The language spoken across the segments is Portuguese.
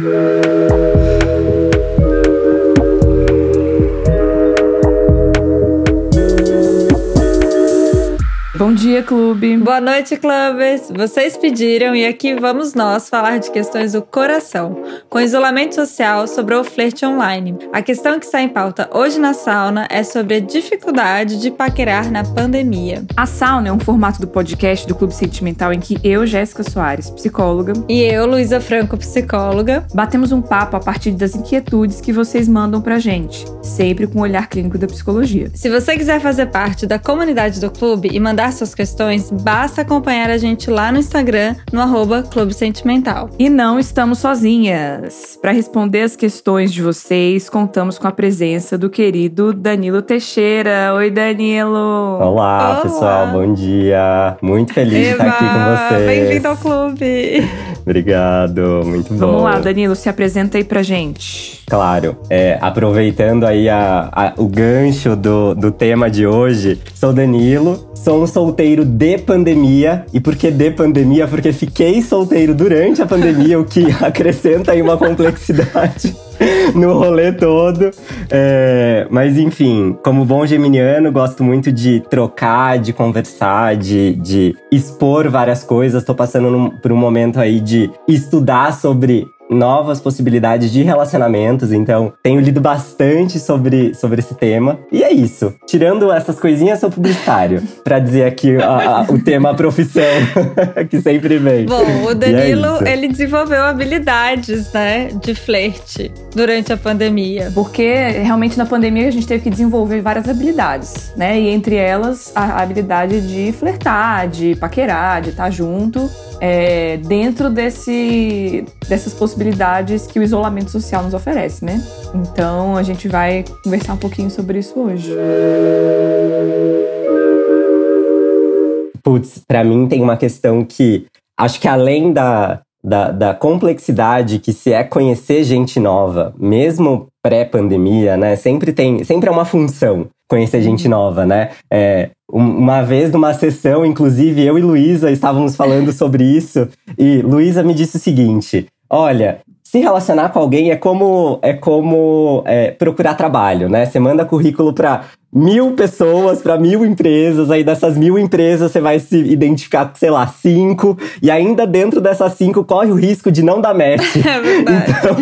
Bom dia, clube. Boa noite, clubes. Vocês pediram e aqui vamos nós falar de questões do coração, com isolamento social sobre o flerte online. A questão que está em pauta hoje na sauna é sobre a dificuldade de paquerar na pandemia. A sauna é um formato do podcast do Clube Sentimental em que eu, Jéssica Soares, psicóloga, e eu, Luísa Franco, psicóloga, batemos um papo a partir das inquietudes que vocês mandam pra gente, sempre com o olhar clínico da psicologia. Se você quiser fazer parte da comunidade do clube e mandar suas questões, basta acompanhar a gente lá no Instagram, no arroba Clube Sentimental. E não estamos sozinhas. Para responder as questões de vocês, contamos com a presença do querido Danilo Teixeira. Oi, Danilo! Olá, Olá. pessoal, bom dia! Muito feliz Eba, de estar aqui com vocês. Bem-vindo ao clube! Obrigado, muito bom. Vamos lá, Danilo, se apresenta aí pra gente. Claro, é, aproveitando aí a, a, o gancho do, do tema de hoje, sou Danilo, Sou um solteiro de pandemia. E por que de pandemia? Porque fiquei solteiro durante a pandemia, o que acrescenta aí uma complexidade no rolê todo. É, mas enfim, como bom geminiano, gosto muito de trocar, de conversar, de, de expor várias coisas. Tô passando num, por um momento aí de estudar sobre novas possibilidades de relacionamentos, então tenho lido bastante sobre, sobre esse tema. E é isso. Tirando essas coisinhas, sou publicitário, para dizer aqui a, a, o tema profissão que sempre vem. Bom, o é Danilo, é ele desenvolveu habilidades, né, de flerte durante a pandemia. Porque realmente na pandemia a gente teve que desenvolver várias habilidades, né? E entre elas a habilidade de flertar, de paquerar, de estar junto é, dentro desse, dessas possibilidades que o isolamento social nos oferece, né? Então a gente vai conversar um pouquinho sobre isso hoje. Putz, pra mim tem uma questão que acho que além da, da, da complexidade que se é conhecer gente nova, mesmo pré-pandemia, né? Sempre tem, sempre é uma função conhecer gente uhum. nova, né? É, uma vez numa sessão, inclusive, eu e Luísa estávamos falando sobre isso, e Luísa me disse o seguinte: olha, se relacionar com alguém é como é como é, procurar trabalho, né? Você manda currículo para mil pessoas, para mil empresas, aí dessas mil empresas você vai se identificar com, sei lá, cinco, e ainda dentro dessas cinco corre o risco de não dar match. É verdade. Então,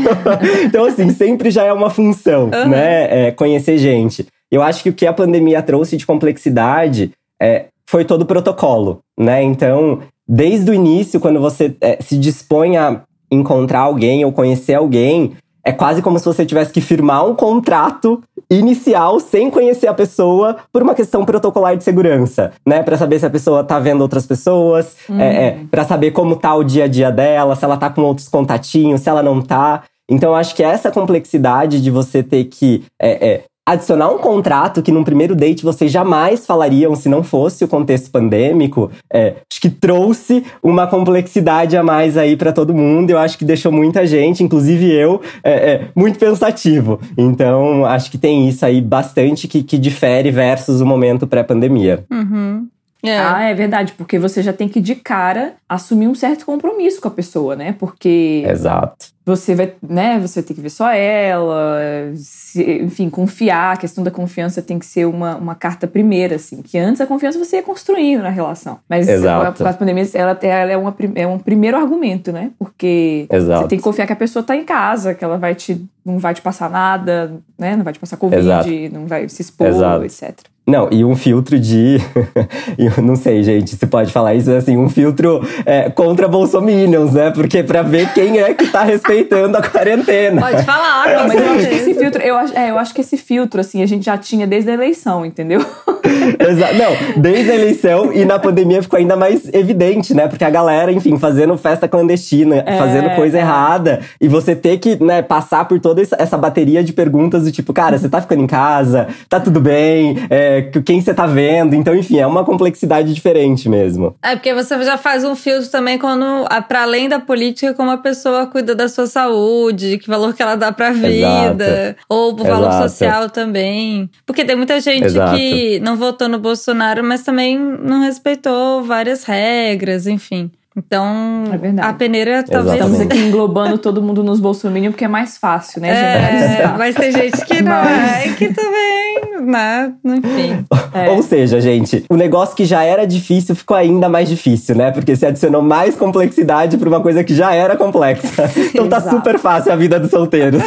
então assim, sempre já é uma função, uhum. né? É, conhecer gente. Eu acho que o que a pandemia trouxe de complexidade é, foi todo o protocolo, né? Então, desde o início, quando você é, se dispõe a encontrar alguém ou conhecer alguém, é quase como se você tivesse que firmar um contrato inicial sem conhecer a pessoa por uma questão protocolar de segurança, né? Para saber se a pessoa tá vendo outras pessoas, uhum. é, é, para saber como tá o dia a dia dela, se ela tá com outros contatinhos, se ela não tá. Então, acho que essa complexidade de você ter que é, é, adicionar um contrato que num primeiro date vocês jamais falariam se não fosse o contexto pandêmico, é, acho que trouxe uma complexidade a mais aí para todo mundo. Eu acho que deixou muita gente, inclusive eu, é, é, muito pensativo. Então, acho que tem isso aí bastante que, que difere versus o momento pré-pandemia. Uhum. É. Ah, é verdade, porque você já tem que de cara assumir um certo compromisso com a pessoa, né? Porque Exato. Você vai, né, você tem que ver só ela, se, enfim, confiar, a questão da confiança tem que ser uma, uma carta primeira, assim, que antes a confiança você ia construindo na relação. Mas Exato. a, a pandemia, ela, ela é, uma, é um primeiro argumento, né? Porque Exato. você tem que confiar que a pessoa tá em casa, que ela vai te, não vai te passar nada, né? Não vai te passar Covid, Exato. não vai se expor, Exato. etc. Não, e um filtro de. eu não sei, gente, se pode falar isso, assim, um filtro é, contra bolsominions, né? Porque pra ver quem é que tá respeitando a quarentena. Pode falar, não, mas eu acho que esse filtro, eu acho, é, eu acho que esse filtro, assim, a gente já tinha desde a eleição, entendeu? Exato. Não, desde a eleição e na pandemia ficou ainda mais evidente, né? Porque a galera, enfim, fazendo festa clandestina, é, fazendo coisa é. errada, e você ter que, né, passar por toda essa bateria de perguntas do tipo, cara, você tá ficando em casa? Tá tudo bem? É, quem você tá vendo. Então, enfim, é uma complexidade diferente mesmo. É, porque você já faz um filtro também quando, para além da política, como a pessoa cuida da sua saúde, que valor que ela dá pra vida, Exato. ou o valor Exato. social também. Porque tem muita gente Exato. que não votou no Bolsonaro, mas também não respeitou várias regras, enfim. Então, É a peneira talvez. Estamos aqui englobando todo mundo nos bolsominions porque é mais fácil, né, gente? É, mas tem gente que não é, que também, né? Enfim. É. Ou seja, gente, o negócio que já era difícil ficou ainda mais difícil, né? Porque você adicionou mais complexidade para uma coisa que já era complexa. Então tá super fácil a vida dos solteiros.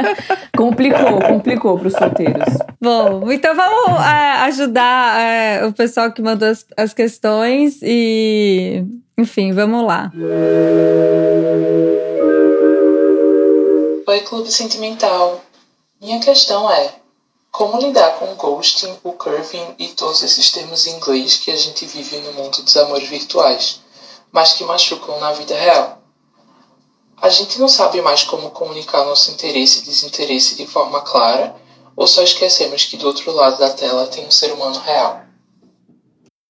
complicou, complicou para os solteiros. Bom, então vamos é, ajudar é, o pessoal que mandou as, as questões e, enfim, vamos lá. Oi, Clube Sentimental. Minha questão é: como lidar com o ghosting, o curving e todos esses termos em inglês que a gente vive no mundo dos amores virtuais, mas que machucam na vida real? A gente não sabe mais como comunicar nosso interesse e desinteresse de forma clara, ou só esquecemos que do outro lado da tela tem um ser humano real?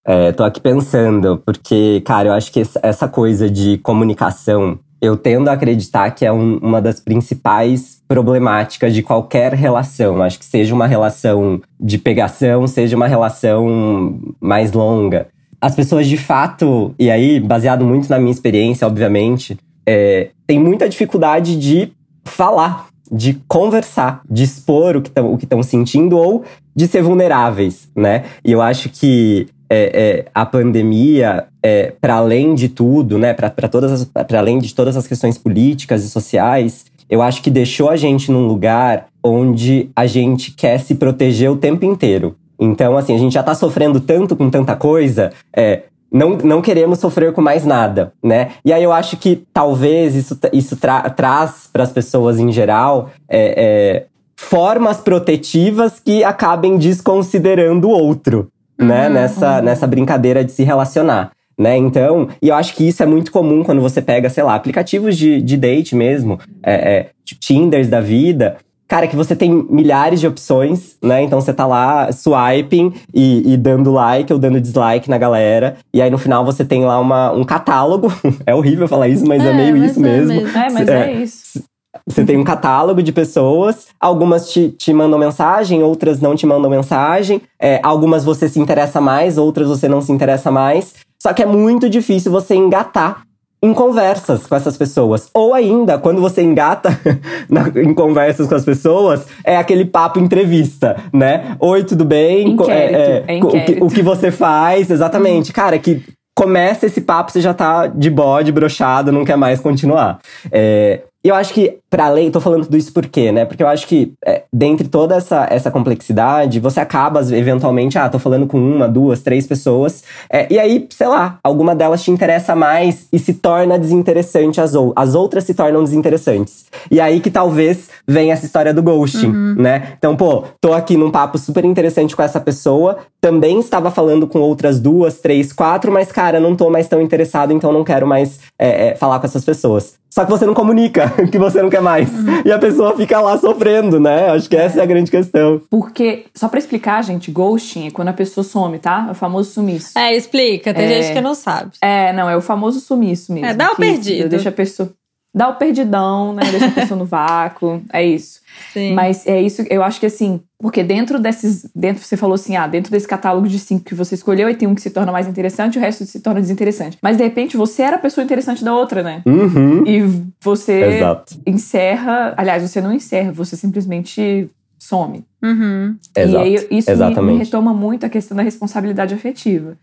É, tô aqui pensando, porque, cara, eu acho que essa coisa de comunicação, eu tendo a acreditar que é um, uma das principais problemáticas de qualquer relação. Acho que seja uma relação de pegação, seja uma relação mais longa. As pessoas de fato, e aí, baseado muito na minha experiência, obviamente, é, tem muita dificuldade de falar, de conversar, de expor o que estão sentindo ou de ser vulneráveis, né? E eu acho que é, é, a pandemia, é, para além de tudo, né, para todas para além de todas as questões políticas e sociais, eu acho que deixou a gente num lugar onde a gente quer se proteger o tempo inteiro. Então, assim, a gente já tá sofrendo tanto com tanta coisa, é, não, não queremos sofrer com mais nada, né? E aí eu acho que talvez isso, isso tra traz para as pessoas em geral é, é, formas protetivas que acabem desconsiderando o outro, né? uhum? Nessa, uhum. nessa brincadeira de se relacionar. Né? Então, e eu acho que isso é muito comum quando você pega, sei lá, aplicativos de, de date mesmo, é, é, Tinders da vida, cara, que você tem milhares de opções, né? Então você tá lá swiping e, e, dando like ou dando dislike na galera. E aí no final você tem lá uma, um catálogo. é horrível falar isso, mas é, é meio mas isso é mesmo. mesmo. É, mas é, é isso. Você tem um catálogo de pessoas, algumas te, te mandam mensagem, outras não te mandam mensagem. É, algumas você se interessa mais, outras você não se interessa mais. Só que é muito difícil você engatar em conversas com essas pessoas. Ou ainda, quando você engata na, em conversas com as pessoas, é aquele papo entrevista, né? Oi, tudo bem? Inquérito, é, é, é o, que, o que você faz, exatamente. Cara, que começa esse papo, você já tá de bode, brochado, não quer mais continuar. É, e eu acho que, para além, tô falando tudo isso por quê, né? Porque eu acho que, é, dentre toda essa, essa complexidade, você acaba, eventualmente, ah, tô falando com uma, duas, três pessoas, é, e aí, sei lá, alguma delas te interessa mais e se torna desinteressante as, ou as outras se tornam desinteressantes. E aí que talvez venha essa história do ghosting, uhum. né? Então, pô, tô aqui num papo super interessante com essa pessoa, também estava falando com outras duas, três, quatro, mas, cara, não tô mais tão interessado, então não quero mais é, é, falar com essas pessoas. Só que você não comunica que você não quer mais. Uhum. E a pessoa fica lá sofrendo, né? Acho que essa é a grande questão. Porque, só pra explicar, gente, ghosting é quando a pessoa some, tá? É o famoso sumiço. É, explica. Tem é... gente que não sabe. É, não, é o famoso sumiço mesmo. É, dá o perdido. Deixa a pessoa. Dá o perdidão, né? Deixa a pessoa no vácuo. É isso. Sim. Mas é isso, eu acho que assim, porque dentro desses, dentro você falou assim, ah, dentro desse catálogo de cinco que você escolheu, e tem um que se torna mais interessante, o resto se torna desinteressante. Mas de repente você era a pessoa interessante da outra, né? Uhum. E você Exato. encerra, aliás, você não encerra, você simplesmente some. Uhum. Exato. E aí isso me, me, retoma muito a questão da responsabilidade afetiva.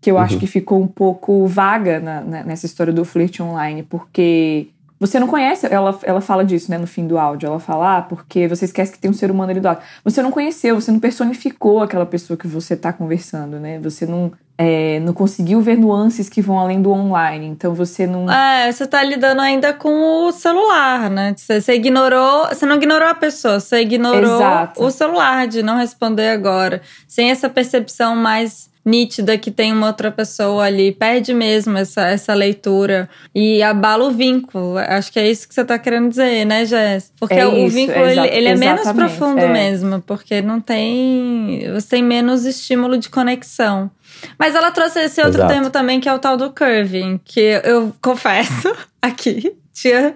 Que eu uhum. acho que ficou um pouco vaga na, na, nessa história do flerte online, porque você não conhece, ela, ela fala disso, né, no fim do áudio. Ela fala, ah, porque você esquece que tem um ser humano ali do lado. Você não conheceu, você não personificou aquela pessoa que você está conversando, né? Você não, é, não conseguiu ver nuances que vão além do online. Então você não. É, você tá lidando ainda com o celular, né? Você, você ignorou. Você não ignorou a pessoa, você ignorou Exato. o celular de não responder agora. Sem essa percepção mais nítida que tem uma outra pessoa ali, perde mesmo essa, essa leitura e abala o vínculo. Acho que é isso que você está querendo dizer, né, Jess? Porque é o isso, vínculo, é ele, ele, é menos profundo é. mesmo, porque não tem. Você tem menos estímulo de conexão. Mas ela trouxe esse outro Exato. termo também, que é o tal do curving, que eu confesso aqui tinha,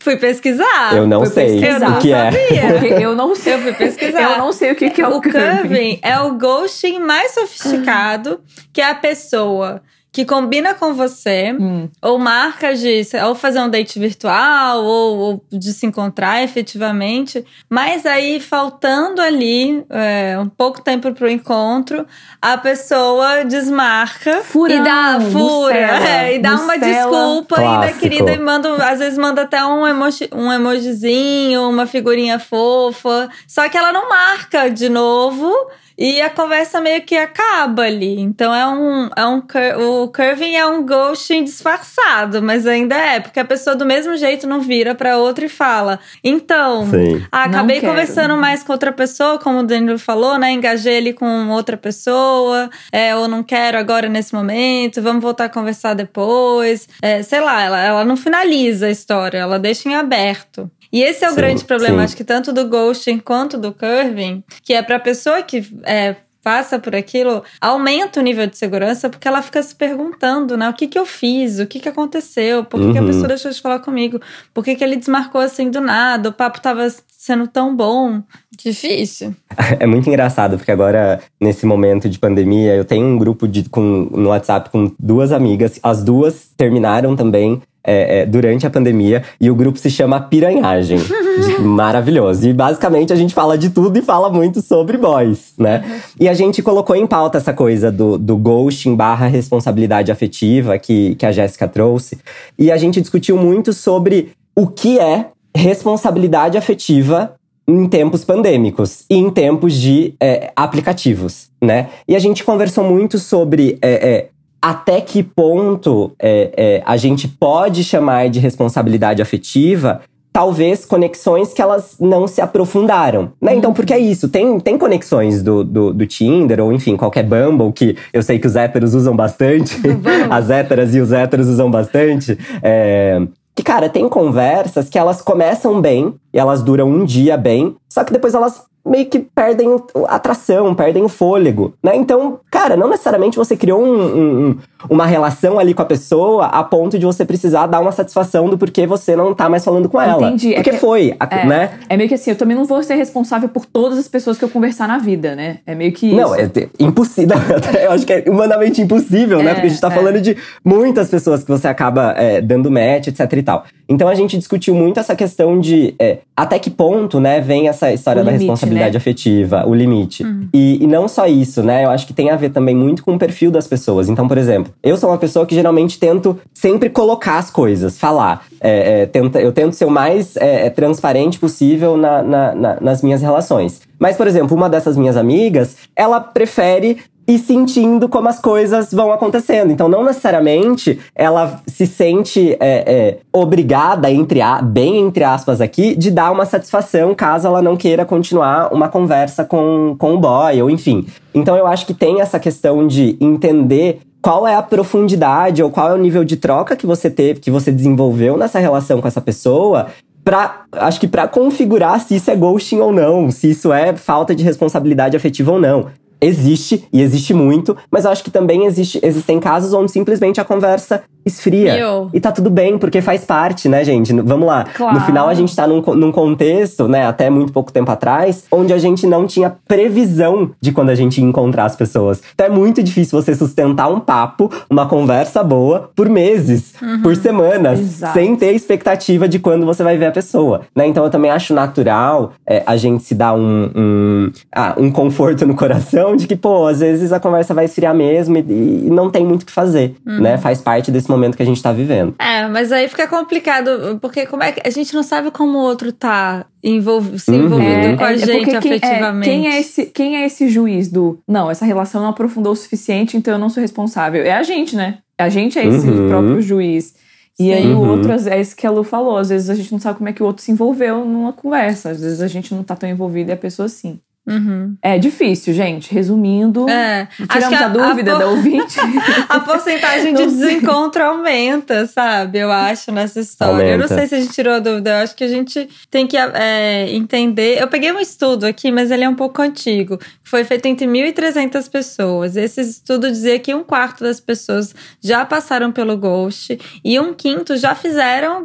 fui pesquisar. Eu não sei pesquisar. o que é. Eu não sei. Eu fui pesquisar. Eu não sei o que, que é o, o curving. é o ghosting mais sofisticado, que é a pessoa que combina com você, Hum. ou marca de ou fazer um date virtual, ou, ou de se encontrar efetivamente, mas aí faltando ali é, um pouco tempo pro encontro, a pessoa desmarca Furão, e dá fura, Bucela, é, e dá uma desculpa ainda Clássico. querida e manda, às vezes manda até um, emoji, um emojizinho, uma figurinha fofa, só que ela não marca de novo. E a conversa meio que acaba ali. Então é um. É um cur- o curving é um ghosting disfarçado, mas ainda é, porque a pessoa do mesmo jeito não vira pra outra e fala. Então, ah, acabei conversando mais com outra pessoa, como o Danilo falou, né? Engajei ali com outra pessoa, é, ou não quero agora nesse momento, vamos voltar a conversar depois. É, sei lá, ela, ela não finaliza a história, ela deixa em aberto. E esse é o Sim, grande problema, sim. acho que tanto do ghosting quanto do curving, que é pra pessoa que é, passa por aquilo, aumenta o nível de segurança, porque ela fica se perguntando, né? O que que eu fiz? O que que aconteceu? Por que, que a Uhum. pessoa deixou de falar comigo? Por que que ele desmarcou assim do nada? O papo tava sendo tão bom. Difícil. É muito engraçado, porque agora, nesse momento de pandemia, eu tenho um grupo de, com, no WhatsApp com duas amigas. As duas terminaram também é, é, durante a pandemia. E o grupo se chama Piranhagem. Maravilhoso. E basicamente a gente fala de tudo e fala muito sobre boys, né? E a gente colocou em pauta essa coisa do, do ghosting barra responsabilidade afetiva que, que a Jéssica trouxe. E a gente discutiu muito sobre o que é responsabilidade afetiva em tempos pandêmicos e em tempos de é, aplicativos, né? E a gente conversou muito sobre é, é, até que ponto é, é, a gente pode chamar de responsabilidade afetiva talvez conexões que elas não se aprofundaram, né? Então, porque é isso, tem, tem conexões do, do, do Tinder ou, enfim, qualquer Bumble que eu sei que os héteros usam bastante, as héteras e os héteros usam bastante, é, que, cara, tem conversas que elas começam bem e elas duram um dia bem, só que depois elas meio que perdem a atração, perdem o fôlego, né? Então, cara, não necessariamente você criou um- um- um- uma relação ali com a pessoa a ponto de você precisar dar uma satisfação do porquê você não tá mais falando com ela. Entendi. É Porque que- foi, É, né? é meio que assim, eu também não vou ser responsável por todas as pessoas que eu conversar na vida, né? É meio que Não, isso. é te- impossível. eu acho que é humanamente impossível, né? É, Porque a gente tá é. falando de muitas pessoas que você acaba é, dando match, etc e tal. Então a gente discutiu muito essa questão de é, até que ponto, né, vem essa história O da limite, responsabilidade né? afetiva, o limite. E, e não só isso, né? Eu acho que tem a ver também muito com o perfil das pessoas. Então, por exemplo, eu sou uma pessoa que geralmente tento sempre colocar as coisas, falar. É, é, tenta, eu tento ser o mais é, é, transparente possível na- na- na- nas minhas relações. Mas, por exemplo, uma dessas minhas amigas, ela prefere ir sentindo como as coisas vão acontecendo. Então, não necessariamente ela se sente é, é, obrigada, entre a, bem entre aspas aqui, de dar uma satisfação caso ela não queira continuar uma conversa com, com o boy, ou enfim. Então, eu acho que tem essa questão de entender qual é a profundidade ou qual é o nível de troca que você teve, que você desenvolveu nessa relação com essa pessoa, Pra, acho que pra configurar se isso é ghosting ou não, se isso é falta de responsabilidade afetiva ou não. Existe, e existe muito, mas eu acho que também existe, existem casos onde simplesmente a conversa esfria. Miou. E tá tudo bem, porque faz parte, né, gente? Vamos lá. Claro. No final, a gente tá num, num contexto, né, até muito pouco tempo atrás, onde a gente não tinha previsão de quando a gente ia encontrar as pessoas. Então é muito difícil você sustentar um papo, uma conversa boa, por meses, por semanas, Exato. sem ter expectativa de quando você vai ver a pessoa, né? Então eu também acho natural é, a gente se dar um, um, ah, um conforto no coração de que, pô, às vezes a conversa vai esfriar mesmo e, e não tem muito o que fazer, né? Faz parte desse momento que a gente tá vivendo. É, mas aí fica complicado, porque como é que a gente não sabe como o outro tá envolv se Uhum. envolvido com a é gente quem, é, afetivamente. quem, é esse, quem é esse juiz do. Não, essa relação não aprofundou o suficiente, então eu não sou responsável. É a gente, né? A gente é esse Uhum. próprio juiz. E aí o Uhum. outro, é isso que a Lu falou. Às vezes a gente não sabe como é que o outro se envolveu numa conversa. Às vezes a gente não tá tão envolvido e a pessoa sim. Uhum. É difícil, gente. Resumindo, É, acho tiramos que a, dúvida por- da ouvinte. a porcentagem de desencontro aumenta, sabe? Eu acho, nessa história. Eu não Aumenta. sei se a gente tirou a dúvida. Eu acho que a gente tem que é, entender. Eu peguei um estudo aqui, mas ele é um pouco antigo. Foi feito entre 1.300 pessoas. Esse estudo dizia que um quarto das pessoas já passaram pelo ghost e um quinto já fizeram o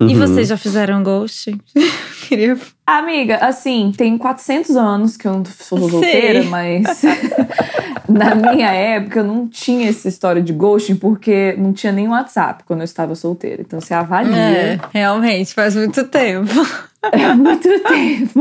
ghost. E Uhum. vocês já fizeram ghost? queria. Amiga, assim, tem 400 anos que eu não sou solteira, Sim. mas na minha época eu não tinha essa história de ghosting porque não tinha nem WhatsApp quando eu estava solteira. Então você avalia. É, realmente, faz muito tempo. É muito tempo.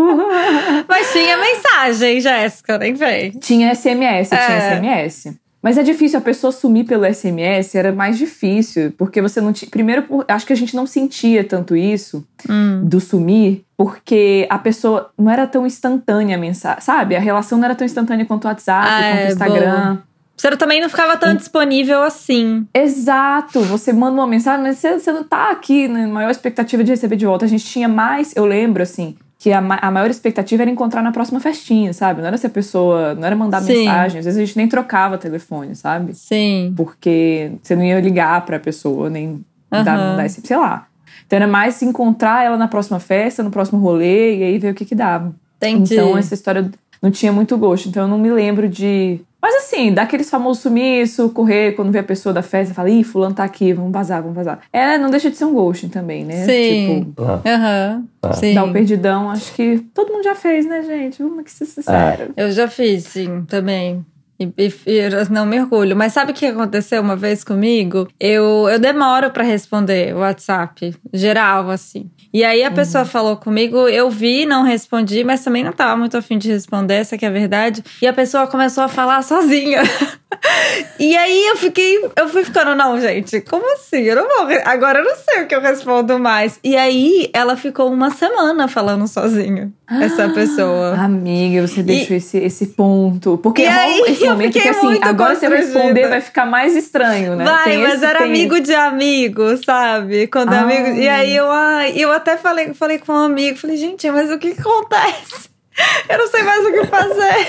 Mas tinha mensagem, Jéssica, nem vem. Tinha SMS, tinha É. SMS. Mas é difícil, a pessoa sumir pelo SMS era mais difícil, porque você não tinha. Primeiro, acho que a gente não sentia tanto isso Hum. do sumir, porque a pessoa não era tão instantânea a mensagem, sabe? A relação não era tão instantânea quanto o WhatsApp, Ah, quanto o é, Instagram. Você também não ficava tão disponível assim. Exato, você manda uma mensagem, mas você, você não tá aqui na maior expectativa de receber de volta. A gente tinha mais, eu lembro assim, que a, ma- a maior expectativa era encontrar na próxima festinha, sabe? Não era se a pessoa, não era mandar Sim. mensagem, às vezes a gente nem trocava telefone, sabe? Sim. Porque você não ia ligar pra pessoa, nem dar, Aham. dar esse, sei lá. Então era mais se encontrar ela na próxima festa, no próximo rolê, e aí ver o que que dava. Entendi. Então essa história não tinha muito gosto. Então eu não me lembro de. Mas assim, daqueles famosos sumiço, correr quando vê a pessoa da festa, fala, ih, fulano tá aqui, vamos vazar, vamos vazar. É, não deixa de ser um ghosting também, né? Sim. Tipo, Ah, Aham. Ah. Sim. dar o perdidão, acho que todo mundo já fez, né, gente? Vamos que ser sincero. Eu já fiz, sim, também. E, e, e não me orgulho. Mas sabe o que aconteceu uma vez comigo? Eu, eu demoro pra responder o WhatsApp, geral, assim. E aí a pessoa falou comigo, eu vi, não respondi, mas também não tava muito afim de responder, essa que é a verdade. E a pessoa começou a falar sozinha. e aí eu fiquei, eu fui ficando, não, gente, como assim? Eu não vou, agora eu não sei o que eu respondo mais. E aí ela ficou uma semana falando sozinha, essa pessoa. Amiga, você deixou esse, esse ponto. Porque E aí, esse momento que assim, agora se eu responder vai ficar mais estranho, né? Vai, Tem mas esse- era tem amigo de amigo, sabe? Quando Ai. amigo. E aí eu, ai, eu até falei, falei com um amigo, falei, gente, mas o que acontece? Eu não sei mais o que fazer.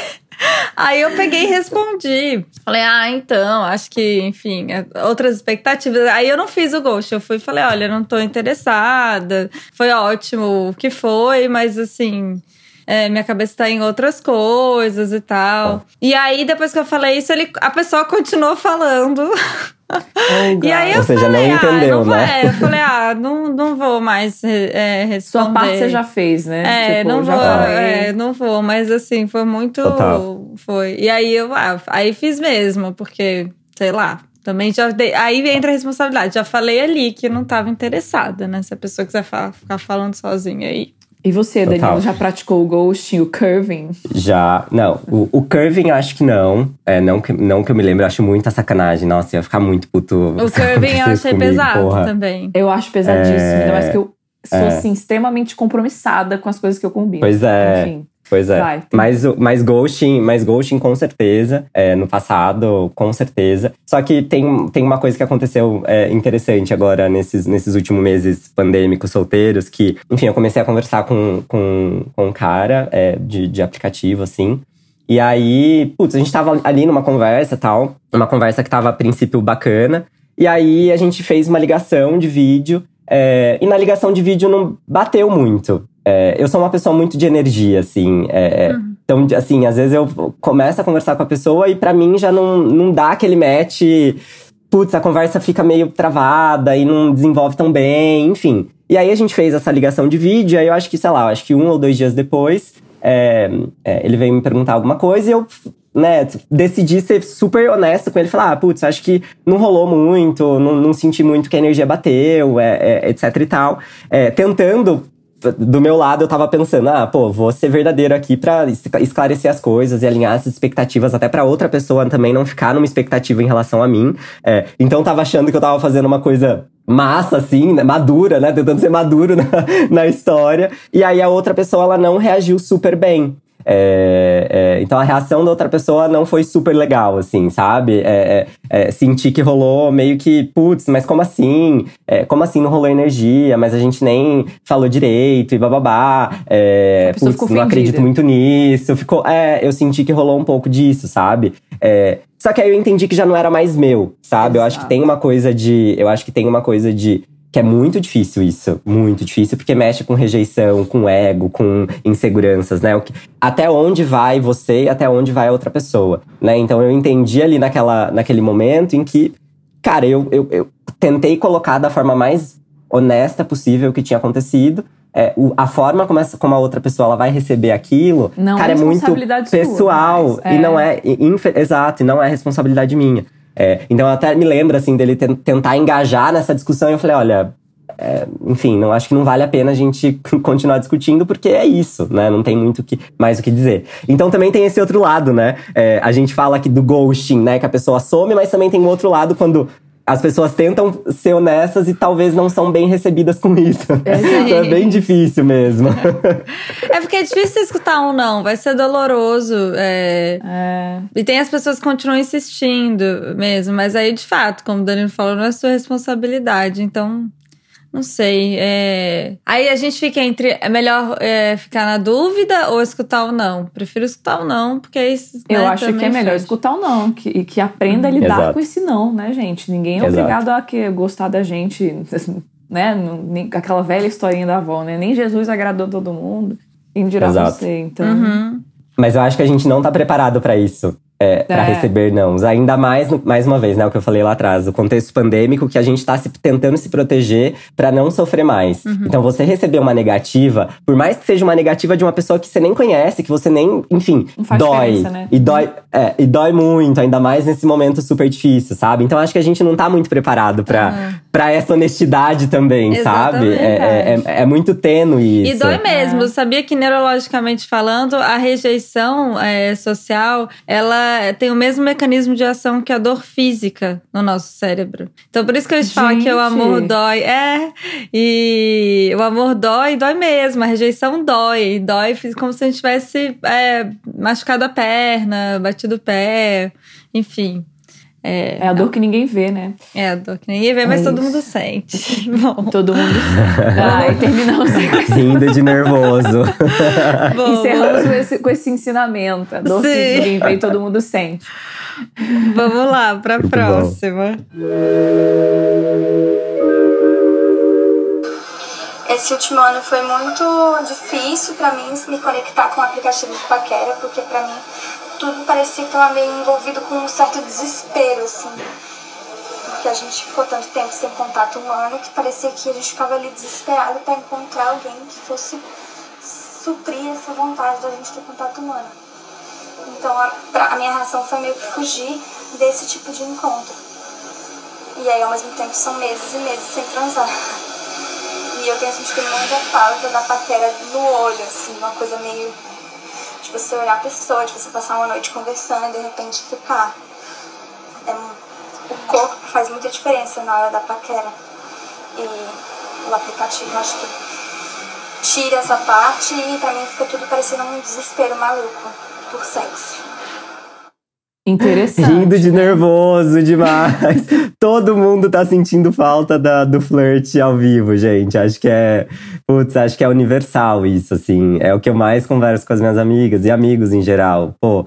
Aí eu peguei e respondi. Falei, ah, então, acho que, enfim, é- outras expectativas. Aí eu não fiz o ghost. Eu fui e falei, olha, não tô interessada. Foi ótimo o que foi, mas assim. É, minha cabeça tá em outras coisas e tal. E aí, depois que eu falei isso, ele, a pessoa continuou falando. Oh, E aí eu Ou seja, falei, não entendeu, ah, não né? vai. Eu falei, ah, não, não vou mais é, responder. Sua parte você já fez, né? É, Tipo, não vou, é, não vou, mas assim, foi muito. Total. Foi. E aí eu, ah, aí fiz mesmo, porque, sei lá, também já dei. Aí entra a responsabilidade. Já falei ali que não tava interessada, né? Se a pessoa quiser fa- ficar falando sozinha aí. E você, Total. Danilo, já praticou o ghosting, o curving? Já. Não, o, o curving eu acho que não. É, não que, não que eu me lembro, eu acho muita sacanagem. Nossa, eu ia ficar muito puto. O curving eu achei comigo, pesado porra. também. Eu acho pesadíssimo, É, ainda mais que eu sou, é. assim, extremamente compromissada com as coisas que eu combino. Pois é. Enfim. Pois é. Vai, mas, mas ghosting, mas ghosting com certeza. é, no passado, com certeza. Só que tem, tem uma coisa que aconteceu é, interessante agora nesses, nesses últimos meses pandêmicos, solteiros, que, enfim, eu comecei a conversar com, com, com um cara é, de, de aplicativo, assim. E aí, putz, a gente tava ali numa conversa e tal. Uma conversa que tava a princípio bacana. E aí a gente fez uma ligação de vídeo. é, e na ligação de vídeo não bateu muito. É, eu sou uma pessoa muito de energia, assim. é, é, Então, assim, às vezes eu começo a conversar com a pessoa e pra mim já não, não dá aquele match. Putz, a conversa fica meio travada e não desenvolve tão bem, enfim. E aí a gente fez essa ligação de vídeo, aí eu acho que, sei lá, acho que um ou dois dias depois, é, é, ele veio me perguntar alguma coisa e eu, né, decidi ser super honesto com ele. Falar, ah, putz, acho que não rolou muito, não, não senti muito que a energia bateu, é, é, etc e tal. É, tentando do meu lado, eu tava pensando, ah, pô, vou ser verdadeiro aqui es- esclarecer as coisas e alinhar essas expectativas até pra outra pessoa também não ficar numa expectativa em relação a mim. É, então, tava achando que eu tava fazendo uma coisa massa, assim, né, madura, né? Tentando ser maduro na, na história. E aí, a outra pessoa, ela não reagiu super bem. É, é, então a reação da outra pessoa não foi super legal, assim, sabe? É, é, é, senti que rolou meio que, putz, mas como assim? É, como assim não rolou energia? Mas a gente nem falou direito e bababá. É, putz, ficou não acredito muito nisso. Ficou, é, eu senti que rolou um pouco disso, sabe? Só que aí eu entendi que já não era mais meu, sabe? Eu acho que Exato. tem uma coisa de. Eu acho que tem uma coisa de. Que é muito difícil isso, muito difícil, porque mexe com rejeição, com ego, com inseguranças, né? O que- até onde vai você e até onde vai a outra pessoa, né? Então eu entendi ali naquela, naquele momento em que, cara, eu, eu, eu tentei colocar da forma mais honesta possível o que tinha acontecido. é, o, a forma como, essa, como a outra pessoa ela vai receber aquilo, Não cara, é é muito sua, pessoal. mas, é. E não é. infe- exato, e não é responsabilidade minha. É, então eu até me lembro, assim, dele ten- tentar engajar nessa discussão e eu falei, olha. é, enfim, não acho que não vale a pena a gente continuar discutindo, porque é isso, né? Não tem muito que, mais o que dizer. Então também tem esse outro lado, né? É, a gente fala aqui do ghosting, né? Que a pessoa some, mas também tem um outro lado quando as pessoas tentam ser honestas e talvez não são bem recebidas com isso. então é bem difícil mesmo. É porque é difícil escutar um não, vai ser doloroso. é. É, E tem as pessoas que continuam insistindo mesmo, mas aí, de fato, como o Danilo falou, não é sua responsabilidade. Então, não sei. é. Aí a gente fica entre. É melhor é, ficar na dúvida ou escutar o não? Prefiro escutar o não, porque é isso. eu né, acho que é melhor escutar o não, que, e que aprenda a lidar Exato. com esse não, né, gente? Ninguém é Exato. obrigado a que, gostar da gente, né? Aquela velha historinha da avó, né? Nem Jesus agradou todo mundo. Quem dirá Exato. você, então. Uhum. Mas eu acho que a gente não tá preparado pra isso. É, pra É. receber nãos. Ainda mais, mais uma vez, né, o que eu falei lá atrás, o contexto pandêmico que a gente tá se, tentando se proteger pra não sofrer mais. Uhum. Então, você receber uma negativa, por mais que seja uma negativa de uma pessoa que você nem conhece, que você nem, enfim, dói. né? E dói, é, e dói muito, ainda mais nesse momento super difícil, sabe? Então, acho que a gente não tá muito preparado pra, Uhum. Pra essa honestidade também, sabe? Exatamente. É, é, é- é muito tênue E isso. dói mesmo. É. Sabia que neurologicamente falando, a rejeição é, social, ela tem o mesmo mecanismo de ação que a dor física no nosso cérebro. Então por isso que a gente fala que o amor dói. É, e o amor dói, dói mesmo. A rejeição dói. Dói como se a gente tivesse é, machucado a perna, batido o pé, enfim. É, É a dor que ninguém vê, né? é a dor que ninguém vê, mas É todo mundo sente. Bom, Todo mundo. Ai, terminamos Rindo de nervoso. bom, Encerramos com esse, com esse ensinamento. A dor Sim. que ninguém vê e todo mundo sente. Vamos lá, pra Muito bom. próxima. Esse último ano foi muito difícil pra mim me conectar com o aplicativo de paquera, porque pra mim tudo parecia que estava meio envolvido com um certo desespero, assim. Porque a gente ficou tanto tempo sem contato humano que parecia que a gente ficava ali desesperado pra encontrar alguém que fosse suprir essa vontade da gente ter contato humano. Então a, a minha reação foi meio que fugir desse tipo de encontro. E aí ao mesmo tempo são meses e meses sem transar. E eu tenho sentido muita falta da paquera no olho, assim, uma coisa meio de você olhar a pessoa, de você passar uma noite conversando e de repente ficar. É o corpo faz muita diferença na hora da paquera. E o aplicativo acho que tira essa parte e mim fica tudo parecendo um desespero maluco por sexo. Interessante. Rindo de nervoso demais. Todo mundo tá sentindo falta da, do flirt ao vivo, gente. Acho que é. Putz, acho que é universal isso, assim. É o que eu mais converso com as minhas amigas e amigos em geral. Pô,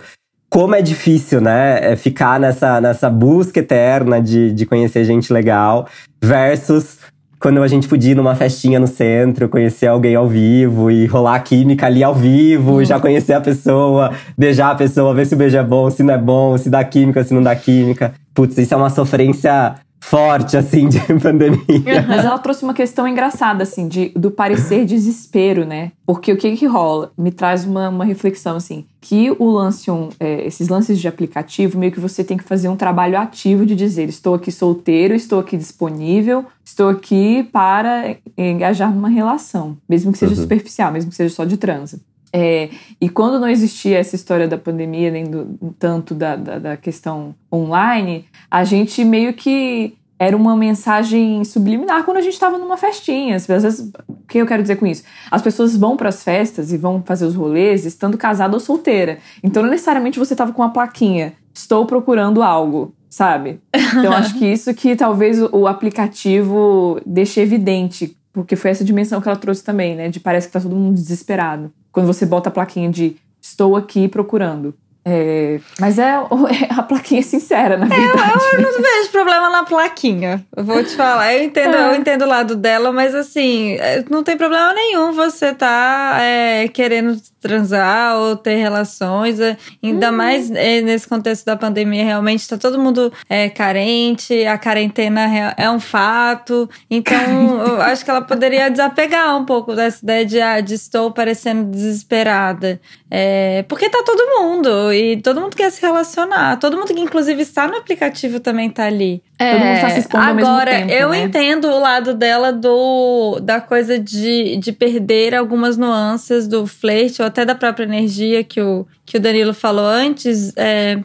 como é difícil, né? É ficar nessa, nessa busca eterna de, de conhecer gente legal versus quando a gente podia ir numa festinha no centro, conhecer alguém ao vivo e rolar química ali ao vivo, já conhecer a pessoa, beijar a pessoa, ver se o beijo é bom, se não é bom, se dá química, se não dá química. Putz, isso é uma sofrência forte, assim, de pandemia. Mas ela trouxe uma questão engraçada, assim, de, do parecer desespero, né? Porque o que que rola? Me traz uma, uma reflexão, assim, que o lance, um, é, esses lances de aplicativo, meio que você tem que fazer um trabalho ativo de dizer, estou aqui solteiro, estou aqui disponível, estou aqui para engajar numa relação, mesmo que seja Uhum. superficial, mesmo que seja só de transa. É, e quando não existia essa história da pandemia, nem do, tanto da, da, da questão online, a gente meio que era uma mensagem subliminar quando a gente estava numa festinha. Às vezes, o que eu quero dizer com isso? As pessoas vão para as festas e vão fazer os rolês estando casada ou solteira. Então, não necessariamente você estava com uma plaquinha, estou procurando algo, sabe? Então, acho que isso que talvez o- aplicativo deixe evidente, porque foi essa dimensão que ela trouxe também, né? De parece que tá todo mundo desesperado. Quando você bota a plaquinha de estou aqui procurando. É, mas é, a plaquinha é sincera, na verdade. Eu não vejo problema na plaquinha. Eu vou te falar. Eu entendo, É. eu entendo o lado dela, mas assim, é, não tem problema nenhum você tá é, querendo transar ou ter relações. É, ainda uhum. mais é, nesse contexto da pandemia, realmente está todo mundo é, carente, a quarentena é um fato. Então, eu acho que ela poderia desapegar um pouco dessa ideia de, ah, de estou parecendo desesperada. É, porque tá todo mundo e todo mundo quer se relacionar. Todo mundo que, inclusive, está no aplicativo também tá ali. É, todo mundo tá se expondo agora, tempo, eu né? entendo o lado dela do da coisa de, de perder algumas nuances do flerte ou até da própria energia que o, que o Danilo falou antes. É,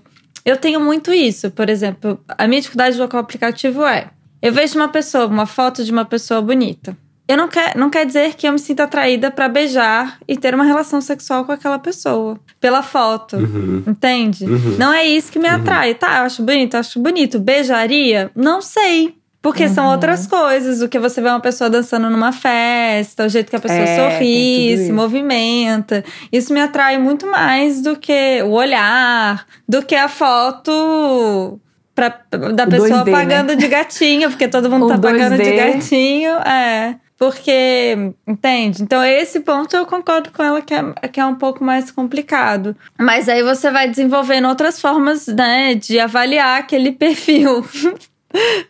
eu tenho muito isso. Por exemplo, a minha dificuldade com o aplicativo é: eu vejo uma pessoa, uma foto de uma pessoa bonita eu não quer, não quer dizer que eu me sinta atraída para beijar e ter uma relação sexual com aquela pessoa. Pela foto. Uhum. Entende? Uhum. Não é isso que me uhum. atrai. Uhum. Tá, eu acho bonito, eu acho bonito. Beijaria? Não sei. Porque são uhum. outras coisas. O que você vê uma pessoa dançando numa festa, o jeito que a pessoa é, sorri, se movimenta. Isso me atrai muito mais do que o olhar, do que a foto pra, da pessoa 2D, né? pagando né? de gatinho, porque todo mundo o tá 2D. pagando de gatinho. É. Porque, entende? Então, esse ponto eu concordo com ela que é, que é um pouco mais complicado. Mas aí você vai desenvolvendo outras formas, né, de avaliar aquele perfil.